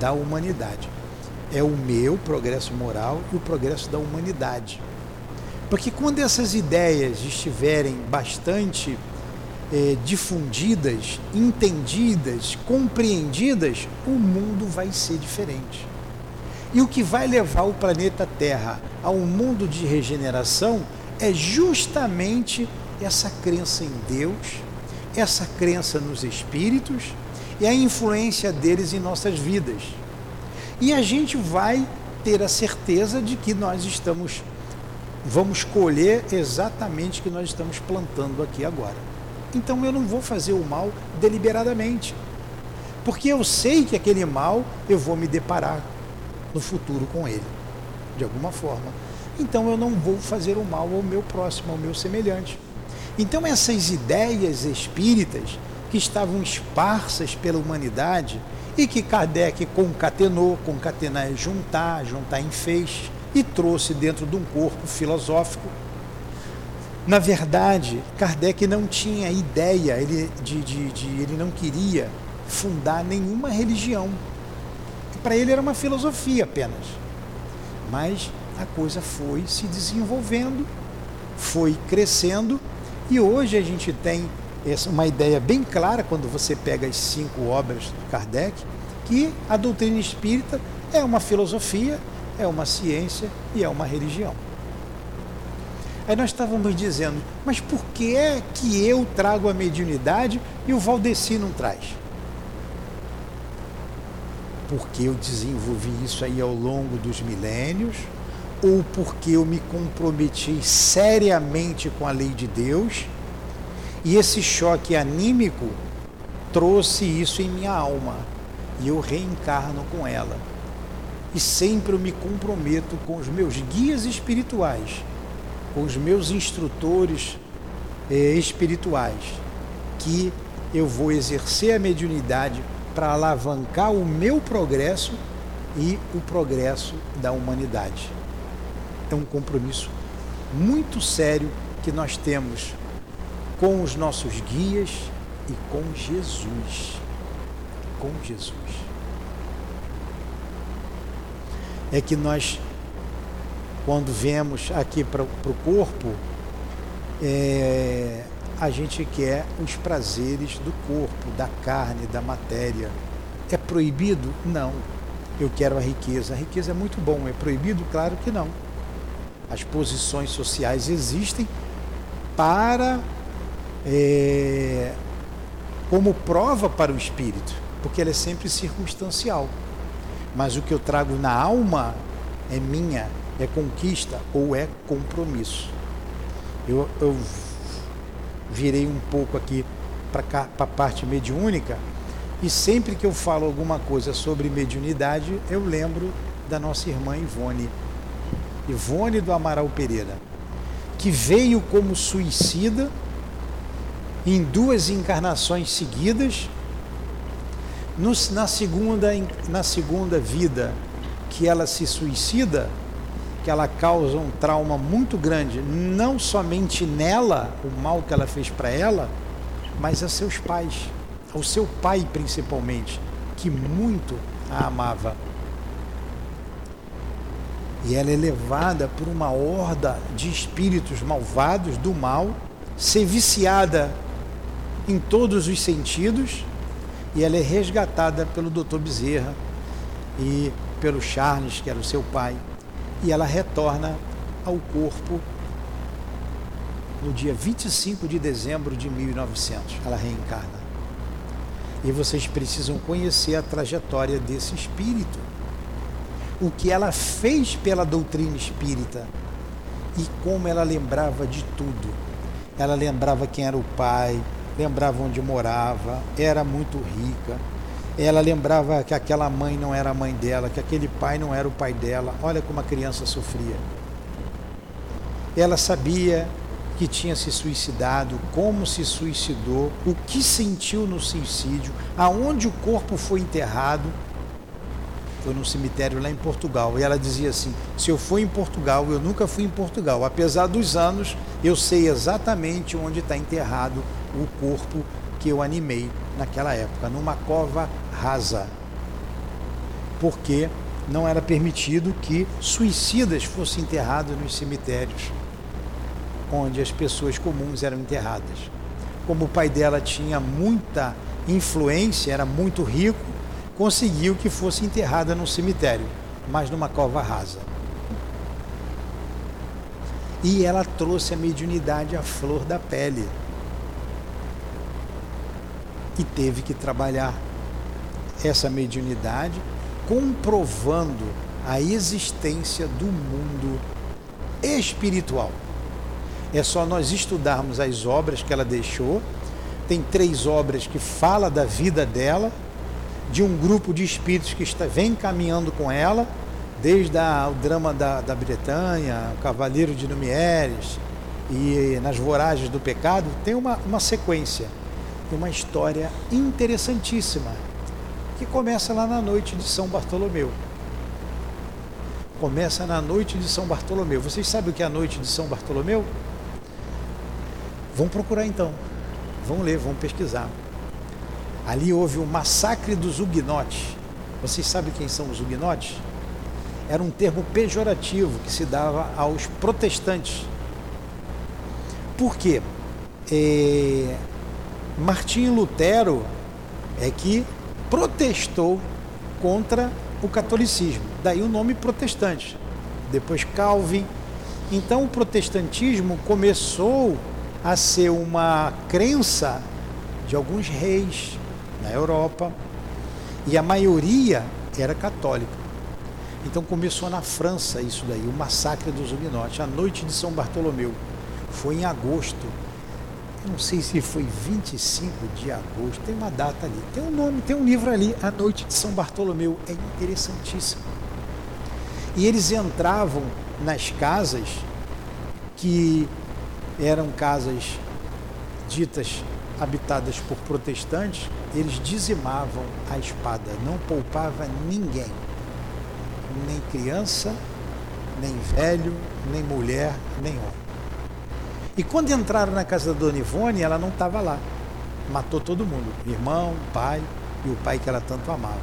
[SPEAKER 2] da humanidade. É o meu progresso moral e o progresso da humanidade. Porque quando essas ideias estiverem bastante eh, difundidas, entendidas, compreendidas, o mundo vai ser diferente. E o que vai levar o planeta Terra a um mundo de regeneração é justamente essa crença em Deus, essa crença nos espíritos e a influência deles em nossas vidas. E a gente vai ter a certeza de que nós estamos vamos colher exatamente o que nós estamos plantando aqui agora. Então eu não vou fazer o mal deliberadamente. Porque eu sei que aquele mal eu vou me deparar no futuro com ele, de alguma forma. Então eu não vou fazer o mal ao meu próximo, ao meu semelhante. Então, essas ideias espíritas que estavam esparsas pela humanidade e que Kardec concatenou, concatenar é juntar, juntar em feixe e trouxe dentro de um corpo filosófico. Na verdade, Kardec não tinha ideia, ele, de, de, de ele não queria fundar nenhuma religião. Para ele era uma filosofia apenas. Mas a coisa foi se desenvolvendo, foi crescendo e hoje a gente tem uma ideia bem clara quando você pega as cinco obras de Kardec, que a doutrina espírita é uma filosofia, é uma ciência e é uma religião. Aí nós estávamos dizendo, mas por que é que eu trago a mediunidade e o Valdeci não traz? Porque eu desenvolvi isso aí ao longo dos milênios, ou porque eu me comprometi seriamente com a lei de Deus e esse choque anímico trouxe isso em minha alma e eu reencarno com ela. E sempre eu me comprometo com os meus guias espirituais, com os meus instrutores eh, espirituais, que eu vou exercer a mediunidade para alavancar o meu progresso e o progresso da humanidade é um compromisso muito sério que nós temos com os nossos guias e com Jesus. Com Jesus. É que nós, quando vemos aqui para o corpo, é, a gente quer os prazeres do corpo, da carne, da matéria. É proibido? Não. Eu quero a riqueza. A riqueza é muito bom. É proibido? Claro que não as posições sociais existem para é, como prova para o espírito, porque ela é sempre circunstancial. Mas o que eu trago na alma é minha, é conquista ou é compromisso. Eu, eu virei um pouco aqui para a parte mediúnica e sempre que eu falo alguma coisa sobre mediunidade, eu lembro da nossa irmã Ivone Ivone do Amaral Pereira, que veio como suicida em duas encarnações seguidas. No, na, segunda, na segunda vida que ela se suicida, que ela causa um trauma muito grande, não somente nela, o mal que ela fez para ela, mas a seus pais, ao seu pai principalmente, que muito a amava e ela é levada por uma horda de espíritos malvados do mal, ser viciada em todos os sentidos, e ela é resgatada pelo Dr. Bezerra e pelo Charles, que era o seu pai, e ela retorna ao corpo no dia 25 de dezembro de 1900. Ela reencarna. E vocês precisam conhecer a trajetória desse espírito o que ela fez pela doutrina espírita e como ela lembrava de tudo. Ela lembrava quem era o pai, lembrava onde morava, era muito rica. Ela lembrava que aquela mãe não era a mãe dela, que aquele pai não era o pai dela. Olha como a criança sofria. Ela sabia que tinha se suicidado, como se suicidou, o que sentiu no suicídio, aonde o corpo foi enterrado foi num cemitério lá em Portugal. E ela dizia assim: se eu for em Portugal, eu nunca fui em Portugal. Apesar dos anos, eu sei exatamente onde está enterrado o corpo que eu animei naquela época, numa cova rasa. Porque não era permitido que suicidas fossem enterrados nos cemitérios onde as pessoas comuns eram enterradas. Como o pai dela tinha muita influência, era muito rico, conseguiu que fosse enterrada num cemitério, mas numa cova rasa. E ela trouxe a mediunidade à flor da pele. E teve que trabalhar essa mediunidade, comprovando a existência do mundo espiritual. É só nós estudarmos as obras que ela deixou. Tem três obras que fala da vida dela, de um grupo de espíritos que está, vem caminhando com ela, desde a, o drama da, da Bretanha, o Cavaleiro de Numieres e nas Voragens do Pecado, tem uma, uma sequência, uma história interessantíssima, que começa lá na noite de São Bartolomeu. Começa na noite de São Bartolomeu. Vocês sabem o que é a noite de São Bartolomeu? Vão procurar então, vão ler, vão pesquisar. Ali houve o massacre dos huguenotes. Vocês sabem quem são os huguenotes? Era um termo pejorativo que se dava aos protestantes. Por quê? É, Martinho Lutero é que protestou contra o catolicismo. Daí o nome protestante. Depois Calvin. Então o protestantismo começou a ser uma crença de alguns reis, na Europa, e a maioria era católica. Então começou na França isso daí, o massacre dos huguenotes, a noite de São Bartolomeu. Foi em agosto. não sei se foi 25 de agosto, tem uma data ali. Tem um nome, tem um livro ali, A Noite de São Bartolomeu. É interessantíssimo. E eles entravam nas casas que eram casas ditas habitadas por protestantes, eles dizimavam a espada, não poupava ninguém, nem criança, nem velho, nem mulher, nem homem. E quando entraram na casa da Dona Ivone, ela não estava lá. Matou todo mundo, irmão, pai e o pai que ela tanto amava.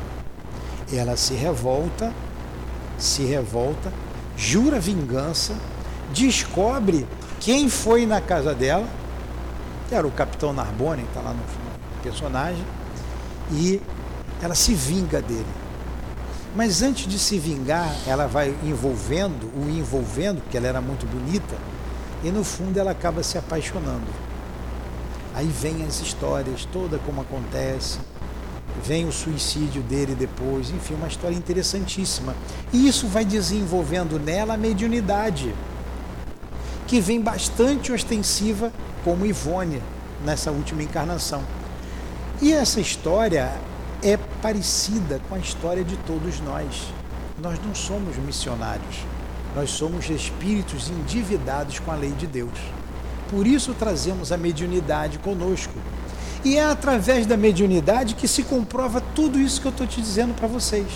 [SPEAKER 2] Ela se revolta, se revolta, jura vingança, descobre quem foi na casa dela, era o capitão Narbonne, está lá no personagem, e ela se vinga dele. Mas antes de se vingar, ela vai envolvendo, o envolvendo, porque ela era muito bonita, e no fundo ela acaba se apaixonando. Aí vem as histórias, toda como acontece, vem o suicídio dele depois, enfim, uma história interessantíssima. E isso vai desenvolvendo nela a mediunidade que vem bastante ostensiva como Ivone nessa última encarnação. E essa história é parecida com a história de todos nós. Nós não somos missionários, nós somos espíritos endividados com a lei de Deus. Por isso trazemos a mediunidade conosco. E é através da mediunidade que se comprova tudo isso que eu estou te dizendo para vocês.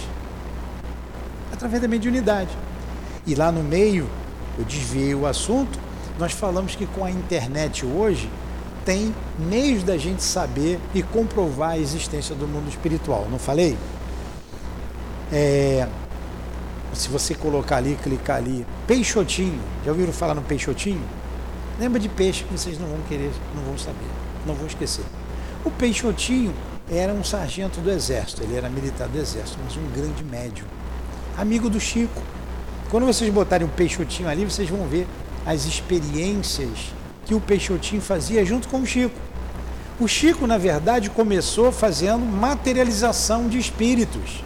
[SPEAKER 2] Através da mediunidade. E lá no meio, eu desviei o assunto, nós falamos que com a internet hoje tem meios da gente saber e comprovar a existência do mundo espiritual. Não falei? É, se você colocar ali, clicar ali, peixotinho. Já ouviram falar no peixotinho? Lembra de peixe que vocês não vão querer, não vão saber, não vão esquecer. O peixotinho era um sargento do exército, ele era militar do exército, mas um grande médium, amigo do Chico. Quando vocês botarem um peixotinho ali, vocês vão ver as experiências que o Peixotinho fazia junto com o Chico. O Chico, na verdade, começou fazendo materialização de espíritos.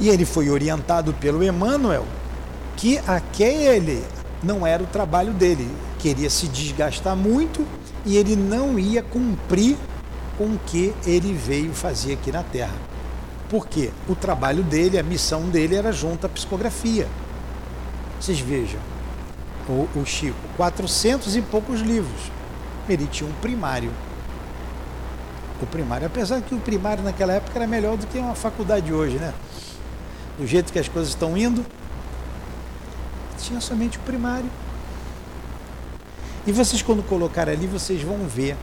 [SPEAKER 2] E ele foi orientado pelo Emmanuel que aquele não era o trabalho dele. Queria se desgastar muito e ele não ia cumprir com o que ele veio fazer aqui na Terra. Porque o trabalho dele, a missão dele era junto à psicografia. Vocês vejam, o, o Chico, 400 e poucos livros. Ele tinha um primário. o primário. Apesar que o primário naquela época era melhor do que uma faculdade hoje, né? Do jeito que as coisas estão indo, tinha somente o primário. E vocês, quando colocar ali, vocês vão ver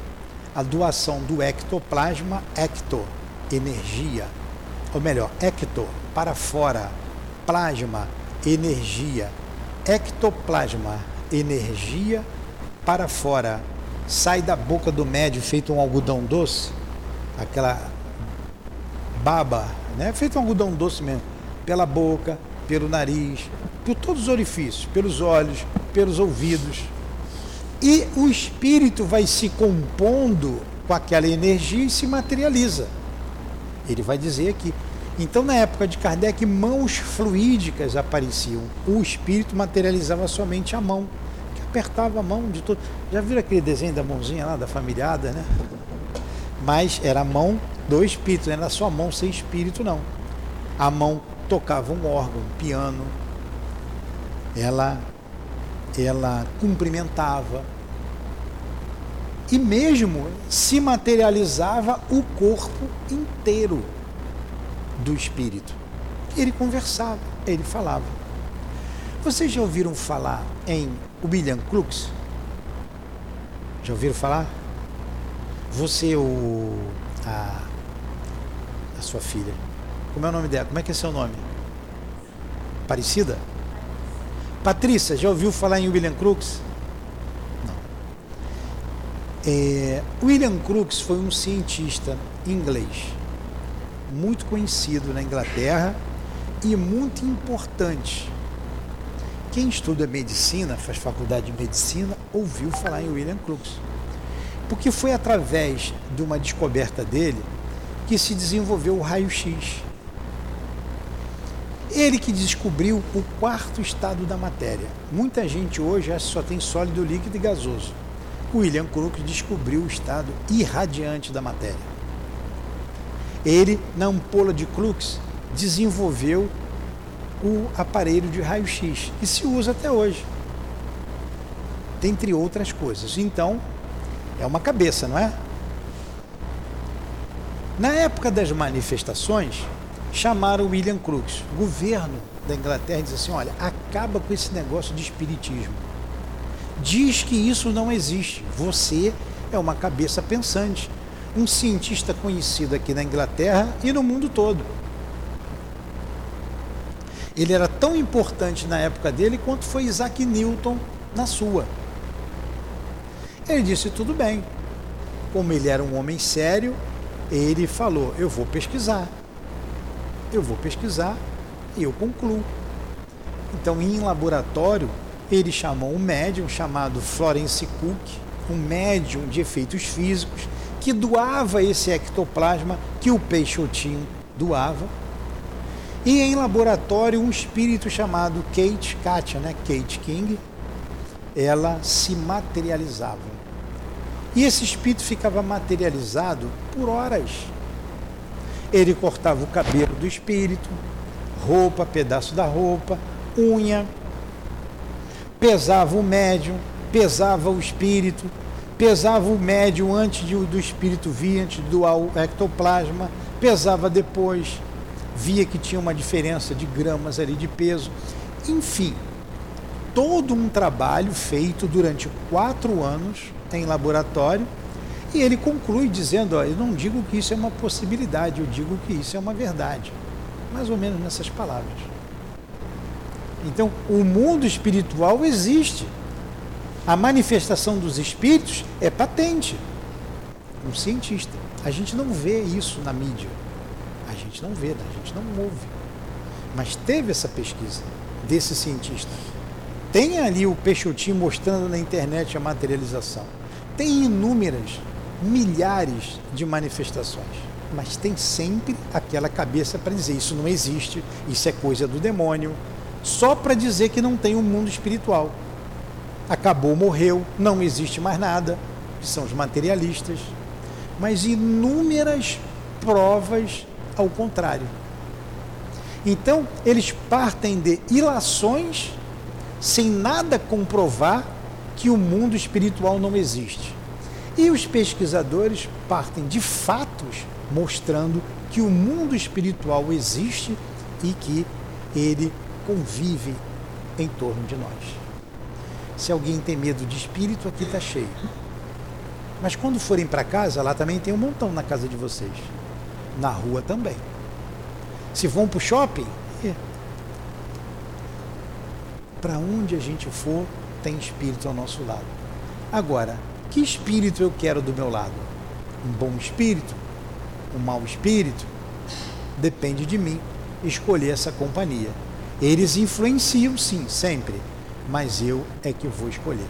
[SPEAKER 2] a doação do ectoplasma, ecto, energia, ou melhor, ecto, para fora, plasma, energia, ectoplasma, energia, para fora, sai da boca do médio feito um algodão doce, aquela baba, né? feito um algodão doce mesmo, pela boca, pelo nariz, por todos os orifícios, pelos olhos, pelos ouvidos. E o espírito vai se compondo com aquela energia e se materializa. Ele vai dizer aqui. Então, na época de Kardec, mãos fluídicas apareciam. O espírito materializava somente a mão apertava a mão de todo. Já viram aquele desenho da mãozinha lá, da familiada, né? Mas era a mão do espírito, não era só a mão sem espírito, não. A mão tocava um órgão, um piano, ela, ela cumprimentava. E mesmo se materializava o corpo inteiro do espírito. Ele conversava, ele falava. Vocês já ouviram falar em William Crookes? Já ouviram falar? Você, o. A, a sua filha. Como é o nome dela? Como é que é seu nome? Parecida? Patrícia, já ouviu falar em William Crookes? Não. É, William Crookes foi um cientista inglês muito conhecido na Inglaterra e muito importante quem estuda medicina, faz faculdade de medicina, ouviu falar em William Crookes. Porque foi através de uma descoberta dele que se desenvolveu o raio-x. Ele que descobriu o quarto estado da matéria. Muita gente hoje só tem sólido, líquido e gasoso. William Crookes descobriu o estado irradiante da matéria. Ele, na ampola de Crookes, desenvolveu o aparelho de raio-x, que se usa até hoje, dentre outras coisas. Então, é uma cabeça, não é? Na época das manifestações, chamaram William Crookes, governo da Inglaterra, e disse assim: olha, acaba com esse negócio de espiritismo. Diz que isso não existe. Você é uma cabeça pensante, um cientista conhecido aqui na Inglaterra e no mundo todo ele era tão importante na época dele quanto foi Isaac Newton na sua. Ele disse: tudo bem. Como ele era um homem sério, ele falou: eu vou pesquisar. Eu vou pesquisar e eu concluo. Então, em laboratório, ele chamou um médium chamado Florence Cook, um médium de efeitos físicos, que doava esse ectoplasma que o Peixotinho doava e em laboratório, um espírito chamado Kate Katia, né? Kate King, ela se materializava. E esse espírito ficava materializado por horas. Ele cortava o cabelo do espírito, roupa, pedaço da roupa, unha, pesava o médium, pesava o espírito, pesava o médium antes de, do espírito vir, antes do ectoplasma, pesava depois, via que tinha uma diferença de gramas ali de peso. Enfim, todo um trabalho feito durante quatro anos em laboratório e ele conclui dizendo: ó, Eu não digo que isso é uma possibilidade, eu digo que isso é uma verdade. Mais ou menos nessas palavras. Então, o mundo espiritual existe. A manifestação dos espíritos é patente. Um cientista. A gente não vê isso na mídia gente não vê, a gente não ouve. Mas teve essa pesquisa desse cientista. Tem ali o Peixotinho mostrando na internet a materialização. Tem inúmeras, milhares de manifestações. Mas tem sempre aquela cabeça para dizer isso não existe, isso é coisa do demônio, só para dizer que não tem um mundo espiritual. Acabou, morreu, não existe mais nada, que são os materialistas. Mas inúmeras provas ao contrário. Então, eles partem de ilações sem nada comprovar que o mundo espiritual não existe. E os pesquisadores partem de fatos mostrando que o mundo espiritual existe e que ele convive em torno de nós. Se alguém tem medo de espírito, aqui está cheio. Mas quando forem para casa, lá também tem um montão na casa de vocês. Na rua também. Se vão para o shopping, é. para onde a gente for, tem espírito ao nosso lado. Agora, que espírito eu quero do meu lado? Um bom espírito? Um mau espírito? Depende de mim escolher essa companhia. Eles influenciam sim, sempre, mas eu é que vou escolher.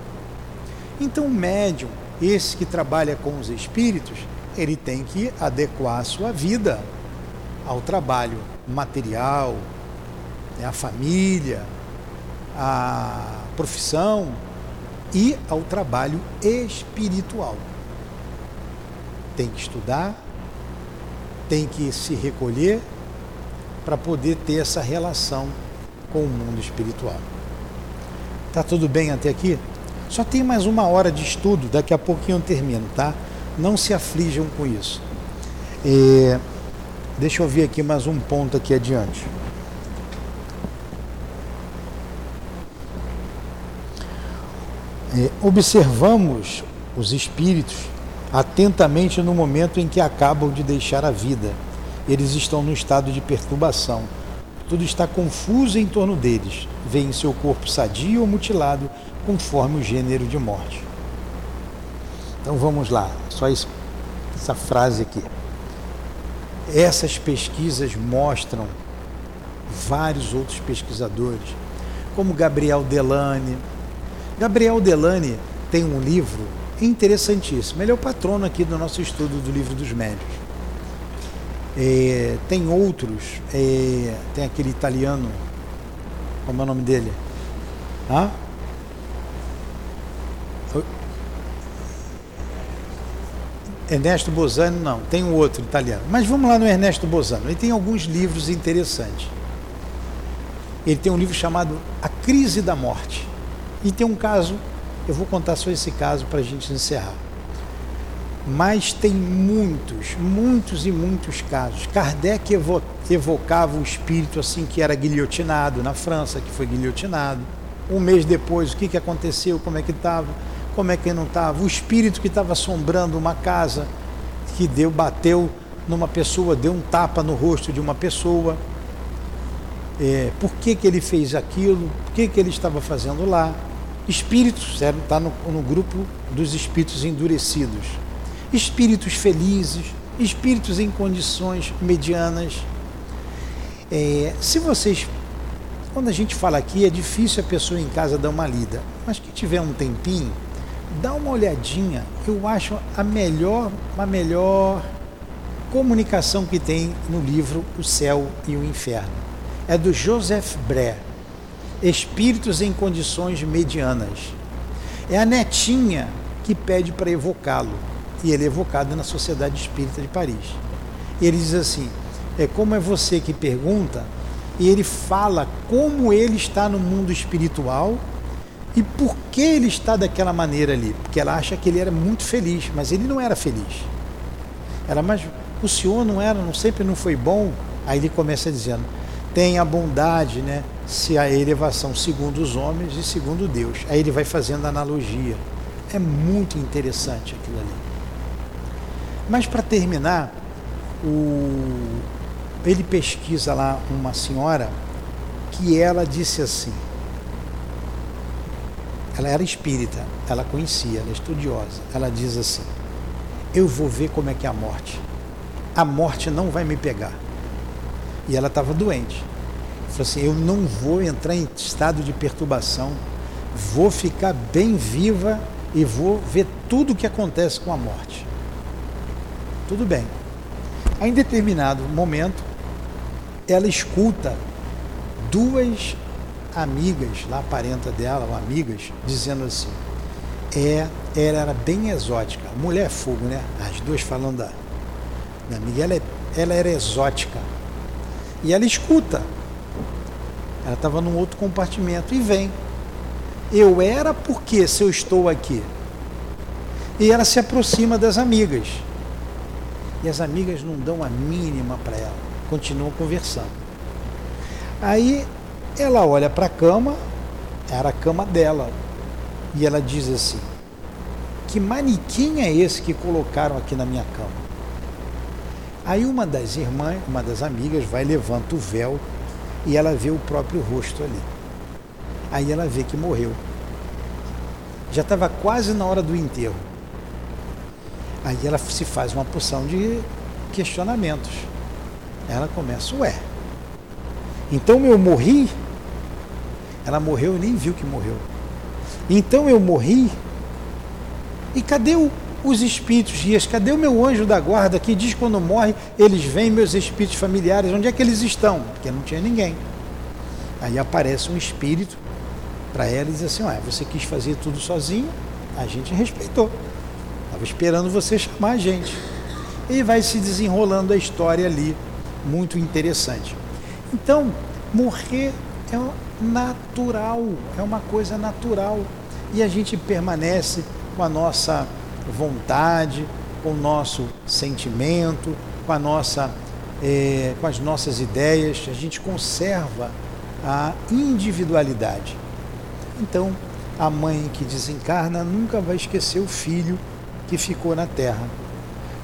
[SPEAKER 2] Então, o médium, esse que trabalha com os espíritos, ele tem que adequar a sua vida ao trabalho material, né, a família, a profissão e ao trabalho espiritual. Tem que estudar, tem que se recolher para poder ter essa relação com o mundo espiritual. Tá tudo bem até aqui? Só tem mais uma hora de estudo, daqui a pouquinho eu termino, tá? Não se aflijam com isso. É, deixa eu ver aqui mais um ponto aqui adiante. É, observamos os espíritos atentamente no momento em que acabam de deixar a vida. Eles estão no estado de perturbação. Tudo está confuso em torno deles. Veem seu corpo sadio ou mutilado, conforme o gênero de morte. Então vamos lá, só isso, essa frase aqui. Essas pesquisas mostram vários outros pesquisadores, como Gabriel Delane. Gabriel Delane tem um livro interessantíssimo. Ele é o patrono aqui do nosso estudo do livro dos médios. É, tem outros, é, tem aquele italiano, como é o nome dele? Hã? Ernesto Bozano, não, tem um outro italiano. Mas vamos lá no Ernesto Bozano. Ele tem alguns livros interessantes. Ele tem um livro chamado A Crise da Morte. E tem um caso, eu vou contar só esse caso para a gente encerrar. Mas tem muitos, muitos e muitos casos. Kardec evo evocava o espírito assim que era guilhotinado na França, que foi guilhotinado. Um mês depois, o que, que aconteceu, como é que estava como é que não estava? O espírito que estava assombrando uma casa, que deu, bateu numa pessoa, deu um tapa no rosto de uma pessoa. É, por que, que ele fez aquilo? Por que, que ele estava fazendo lá? Espíritos, está no, no grupo dos espíritos endurecidos. Espíritos felizes, espíritos em condições medianas. É, se vocês quando a gente fala aqui, é difícil a pessoa em casa dar uma lida, mas que tiver um tempinho, dá uma olhadinha. Eu acho a melhor, a melhor comunicação que tem no livro O Céu e o Inferno. É do Joseph Bré, Espíritos em Condições Medianas. É a netinha que pede para evocá-lo, e ele é evocado na Sociedade Espírita de Paris. Ele diz assim: é como é você que pergunta, e ele fala como ele está no mundo espiritual e por que ele está daquela maneira ali? Porque ela acha que ele era muito feliz, mas ele não era feliz. Ela, mas o senhor não era, não sempre não foi bom? Aí ele começa dizendo: tem a bondade, né? Se a elevação segundo os homens e segundo Deus. Aí ele vai fazendo analogia. É muito interessante aquilo ali. Mas para terminar, o... ele pesquisa lá uma senhora que ela disse assim: ela era espírita, ela conhecia, ela é estudiosa. Ela diz assim: Eu vou ver como é que é a morte. A morte não vai me pegar. E ela estava doente. Falou assim: Eu não vou entrar em estado de perturbação, vou ficar bem viva e vou ver tudo o que acontece com a morte. Tudo bem. Em determinado momento, ela escuta duas amigas, lá parenta dela, amigas, dizendo assim, é, ela era bem exótica. Mulher é fogo, né? As duas falando da, da amiga. Ela, é, ela era exótica. E ela escuta. Ela estava num outro compartimento e vem. Eu era porque se eu estou aqui. E ela se aproxima das amigas. E as amigas não dão a mínima para ela, continuam conversando. Aí ela olha para a cama, era a cama dela, e ela diz assim: Que manequim é esse que colocaram aqui na minha cama? Aí uma das irmãs, uma das amigas, vai levanta o véu e ela vê o próprio rosto ali. Aí ela vê que morreu. Já estava quase na hora do enterro. Aí ela se faz uma porção de questionamentos. Ela começa, ué, então eu morri? Ela morreu e nem viu que morreu. Então eu morri? E cadê o, os espíritos guias? Cadê o meu anjo da guarda que diz quando morre, eles vêm, meus espíritos familiares, onde é que eles estão? Porque não tinha ninguém. Aí aparece um espírito para ela e diz assim: você quis fazer tudo sozinho? A gente respeitou. Estava esperando você chamar a gente. E vai se desenrolando a história ali, muito interessante. Então, morrer é natural, é uma coisa natural. E a gente permanece com a nossa vontade, com o nosso sentimento, com, a nossa, é, com as nossas ideias, a gente conserva a individualidade. Então, a mãe que desencarna nunca vai esquecer o filho que ficou na terra.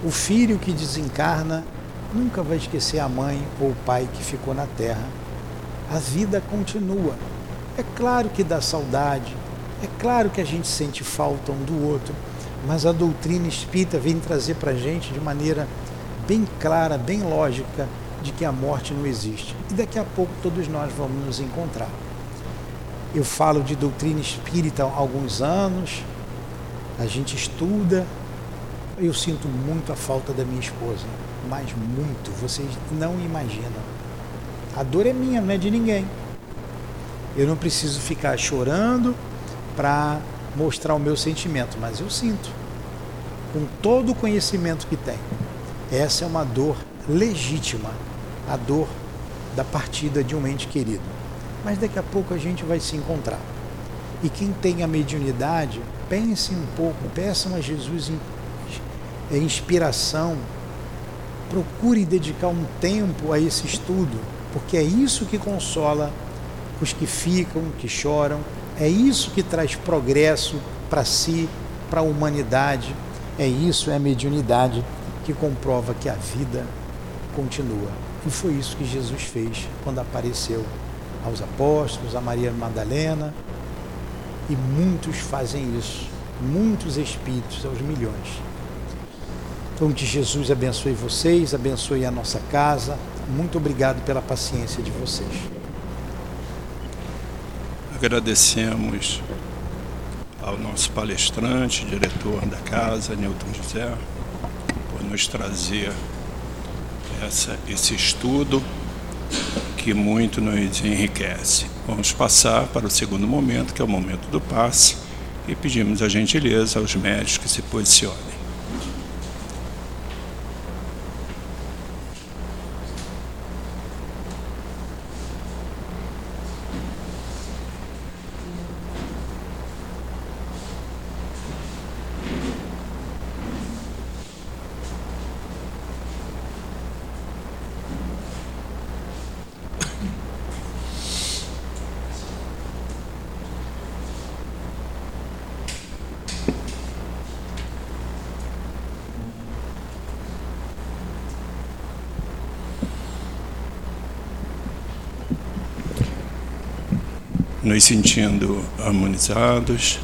[SPEAKER 2] O filho que desencarna nunca vai esquecer a mãe ou o pai que ficou na terra. A vida continua. É claro que dá saudade, é claro que a gente sente falta um do outro, mas a doutrina espírita vem trazer para a gente de maneira bem clara, bem lógica, de que a morte não existe. E daqui a pouco todos nós vamos nos encontrar. Eu falo de doutrina espírita há alguns anos, a gente estuda, eu sinto muito a falta da minha esposa, mas muito, vocês não imaginam. A dor é minha, não é de ninguém. Eu não preciso ficar chorando para mostrar o meu sentimento, mas eu sinto, com todo o conhecimento que tenho. Essa é uma dor legítima, a dor da partida de um ente querido. Mas daqui a pouco a gente vai se encontrar. E quem tem a mediunidade, pense um pouco, peçam a Jesus é inspiração, procure dedicar um tempo a esse estudo, porque é isso que consola os que ficam, que choram, é isso que traz progresso para si, para a humanidade, é isso, é a mediunidade que comprova que a vida continua. E foi isso que Jesus fez quando apareceu aos apóstolos, a Maria Madalena, e muitos fazem isso, muitos espíritos, aos milhões. Então, que Jesus abençoe vocês, abençoe a nossa casa. Muito obrigado pela paciência de vocês.
[SPEAKER 1] Agradecemos ao nosso palestrante, diretor da casa, Newton José, por nos trazer essa, esse estudo que muito nos enriquece. Vamos passar para o segundo momento, que é o momento do passe, e pedimos a gentileza aos médicos que se posicionem. Nos sentindo harmonizados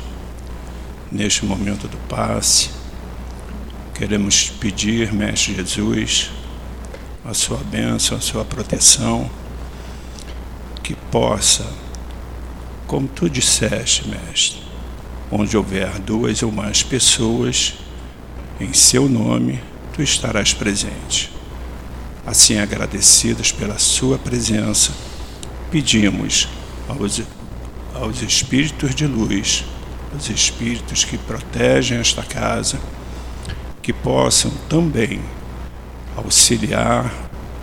[SPEAKER 1] neste momento do passe. Queremos pedir, Mestre Jesus, a sua bênção, a sua proteção, que possa, como tu disseste, Mestre, onde houver duas ou mais pessoas, em seu nome, tu estarás presente. Assim, agradecidos pela sua presença, pedimos aos aos espíritos de luz, os espíritos que protegem esta casa, que possam também auxiliar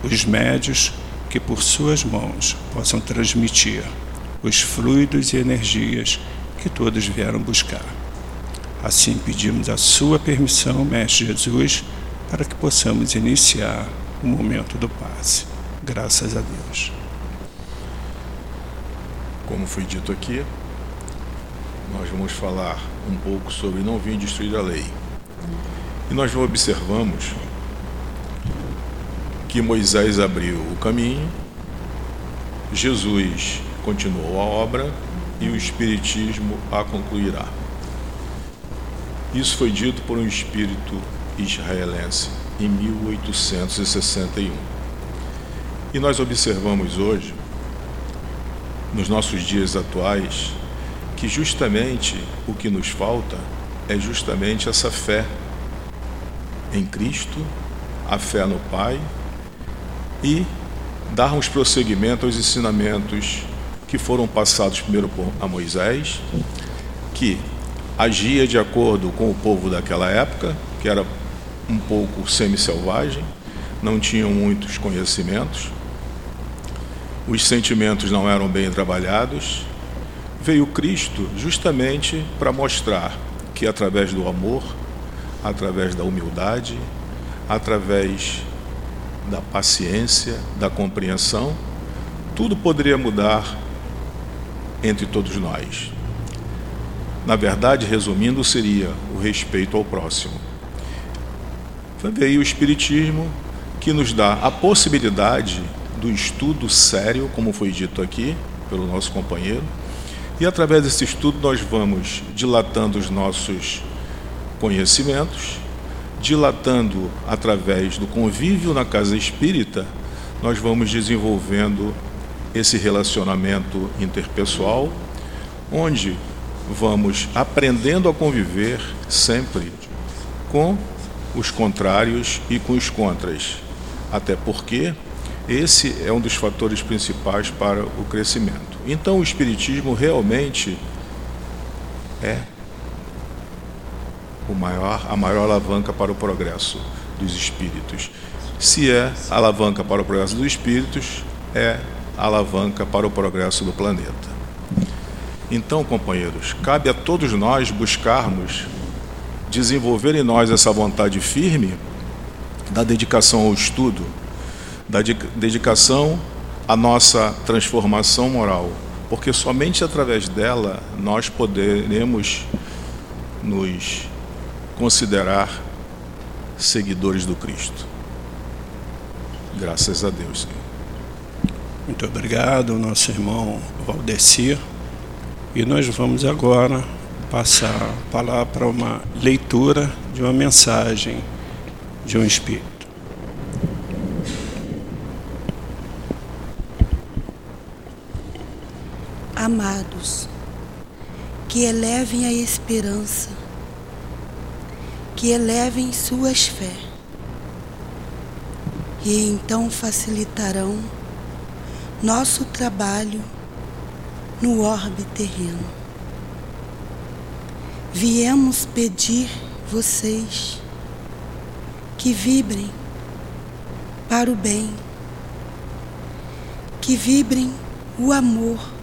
[SPEAKER 1] os médios que por suas mãos possam transmitir os fluidos e energias que todos vieram buscar. Assim pedimos a sua permissão, Mestre Jesus, para que possamos iniciar o momento do passe. Graças a Deus.
[SPEAKER 3] Como foi dito aqui, nós vamos falar um pouco sobre não vir destruir a lei. E nós observamos que Moisés abriu o caminho, Jesus continuou a obra e o Espiritismo a concluirá. Isso foi dito por um espírito israelense em 1861. E nós observamos hoje, nos nossos dias atuais, que justamente o que nos falta é justamente essa fé em Cristo, a fé no Pai e darmos prosseguimento aos ensinamentos que foram passados primeiro a Moisés, que agia de acordo com o povo daquela época, que era um pouco semi-selvagem, não tinham muitos conhecimentos, os sentimentos não eram bem trabalhados. Veio Cristo justamente para mostrar que através do amor, através da humildade, através da paciência, da compreensão, tudo poderia mudar entre todos nós. Na verdade, resumindo, seria o respeito ao próximo. Veio o Espiritismo que nos dá a possibilidade do estudo sério, como foi dito aqui pelo nosso companheiro, e através desse estudo nós vamos dilatando os nossos conhecimentos, dilatando através do convívio na casa espírita, nós vamos desenvolvendo esse relacionamento interpessoal, onde vamos aprendendo a conviver sempre com os contrários e com os contras. Até porque esse é um dos fatores principais para o crescimento. Então, o Espiritismo realmente é o maior, a maior alavanca para o progresso dos espíritos. Se é alavanca para o progresso dos espíritos, é alavanca para o progresso do planeta. Então, companheiros, cabe a todos nós buscarmos desenvolver em nós essa vontade firme da dedicação ao estudo, da dedicação à nossa transformação moral, porque somente através dela nós poderemos nos considerar seguidores do Cristo. Graças a Deus, Senhor.
[SPEAKER 1] Muito obrigado, nosso irmão Valdecir. E nós vamos agora passar a palavra para uma leitura de uma mensagem de um Espírito.
[SPEAKER 4] Amados, que elevem a esperança, que elevem suas fé, e então facilitarão nosso trabalho no orbe terreno. Viemos pedir vocês que vibrem para o bem, que vibrem o amor,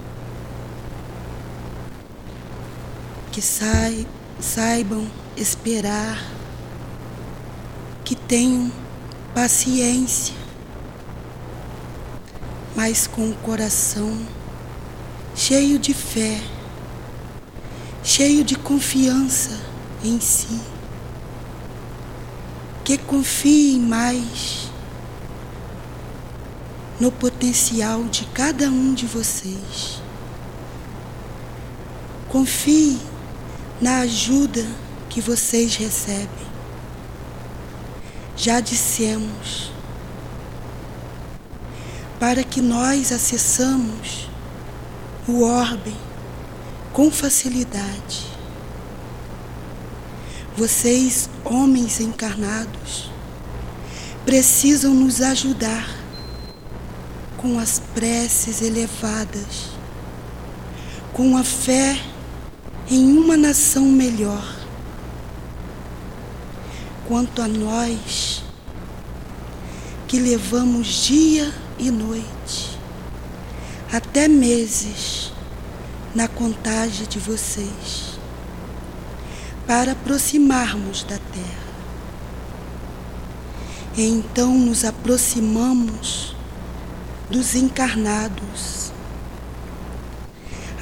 [SPEAKER 4] que sai, saibam esperar, que tenham paciência, mas com o coração cheio de fé, cheio de confiança em si, que confie mais no potencial de cada um de vocês. Confie na ajuda que vocês recebem. Já dissemos, para que nós acessamos o orbe com facilidade. Vocês, homens encarnados, precisam nos ajudar com as preces elevadas, com a fé em uma nação melhor. Quanto a nós, que levamos dia e noite, até meses na contagem de vocês. para aproximarmos da terra. E então nos aproximamos dos encarnados,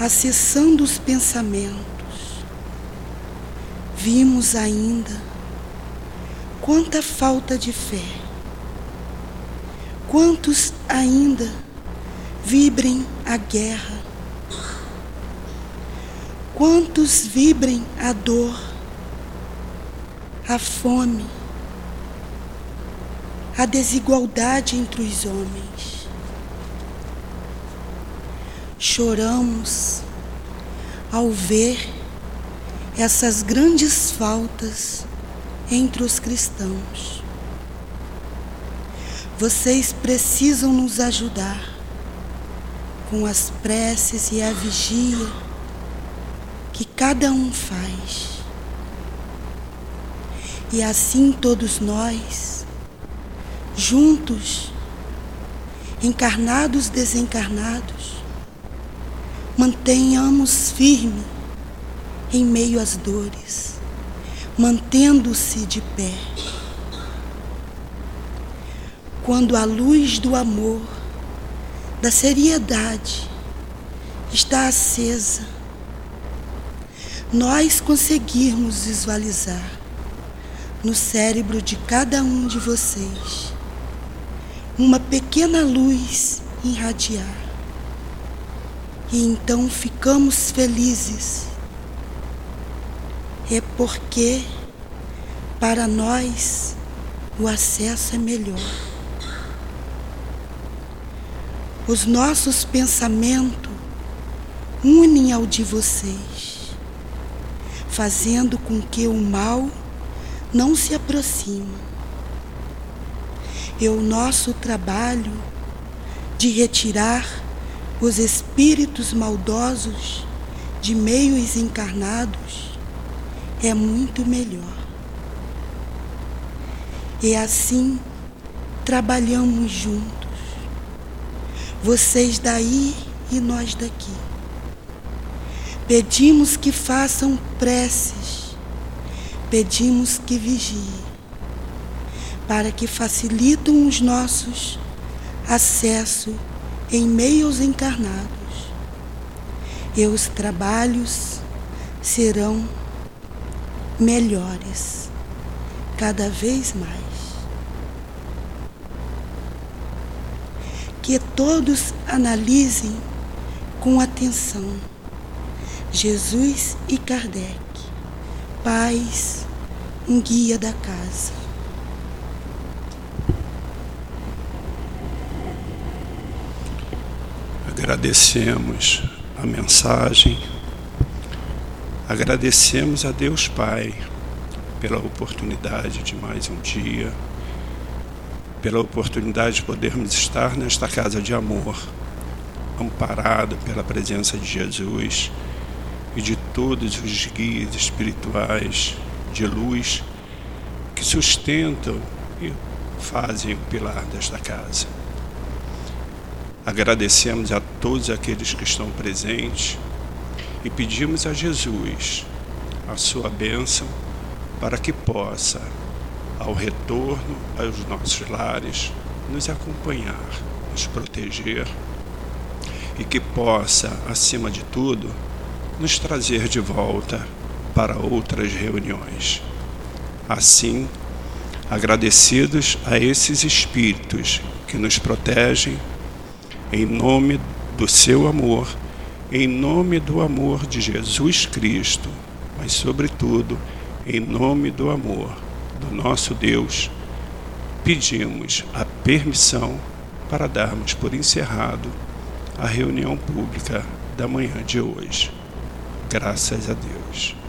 [SPEAKER 4] acessando os pensamentos. Vimos ainda quanta falta de fé. Quantos ainda vibrem a guerra? Quantos vibrem a dor, a fome, a desigualdade entre os homens? Choramos ao ver essas grandes faltas entre os cristãos. Vocês precisam nos ajudar com as preces e a vigia que cada um faz. E assim todos nós, juntos, encarnados, desencarnados, mantenhamos firme em meio às dores mantendo-se de pé. Quando a luz do amor, da seriedade, está acesa, nós conseguirmos visualizar no cérebro de cada um de vocês uma pequena luz irradiar. E então ficamos felizes é porque para nós o acesso é melhor. Os nossos pensamentos unem ao de vocês, fazendo com que o mal não se aproxime. E o nosso trabalho de retirar os espíritos maldosos de meios encarnados é muito melhor. E assim trabalhamos juntos, vocês daí e nós daqui. Pedimos que façam preces, pedimos que vigiem, para que facilitem os nossos acessos em meios encarnados. E os trabalhos serão melhores, cada vez mais. Que todos analisem com atenção Jesus e Kardec, pais, um guia da casa.
[SPEAKER 1] Agradecemos a mensagem Agradecemos a Deus Pai pela oportunidade de mais um dia, pela oportunidade de podermos estar nesta casa de amor, amparado pela presença de Jesus e de todos os guias espirituais de luz que sustentam e fazem o pilar desta casa. Agradecemos a todos aqueles que estão presentes e pedimos a Jesus a sua bênção para que possa, ao retorno aos nossos lares, nos acompanhar, nos proteger e que possa, acima de tudo, nos trazer de volta para outras reuniões. Assim, agradecidos a esses espíritos que nos protegem, em nome do seu amor em nome do amor de Jesus Cristo, mas, sobretudo, em nome do amor do nosso Deus, pedimos a permissão para darmos por encerrado a reunião pública da manhã de hoje. Graças a Deus.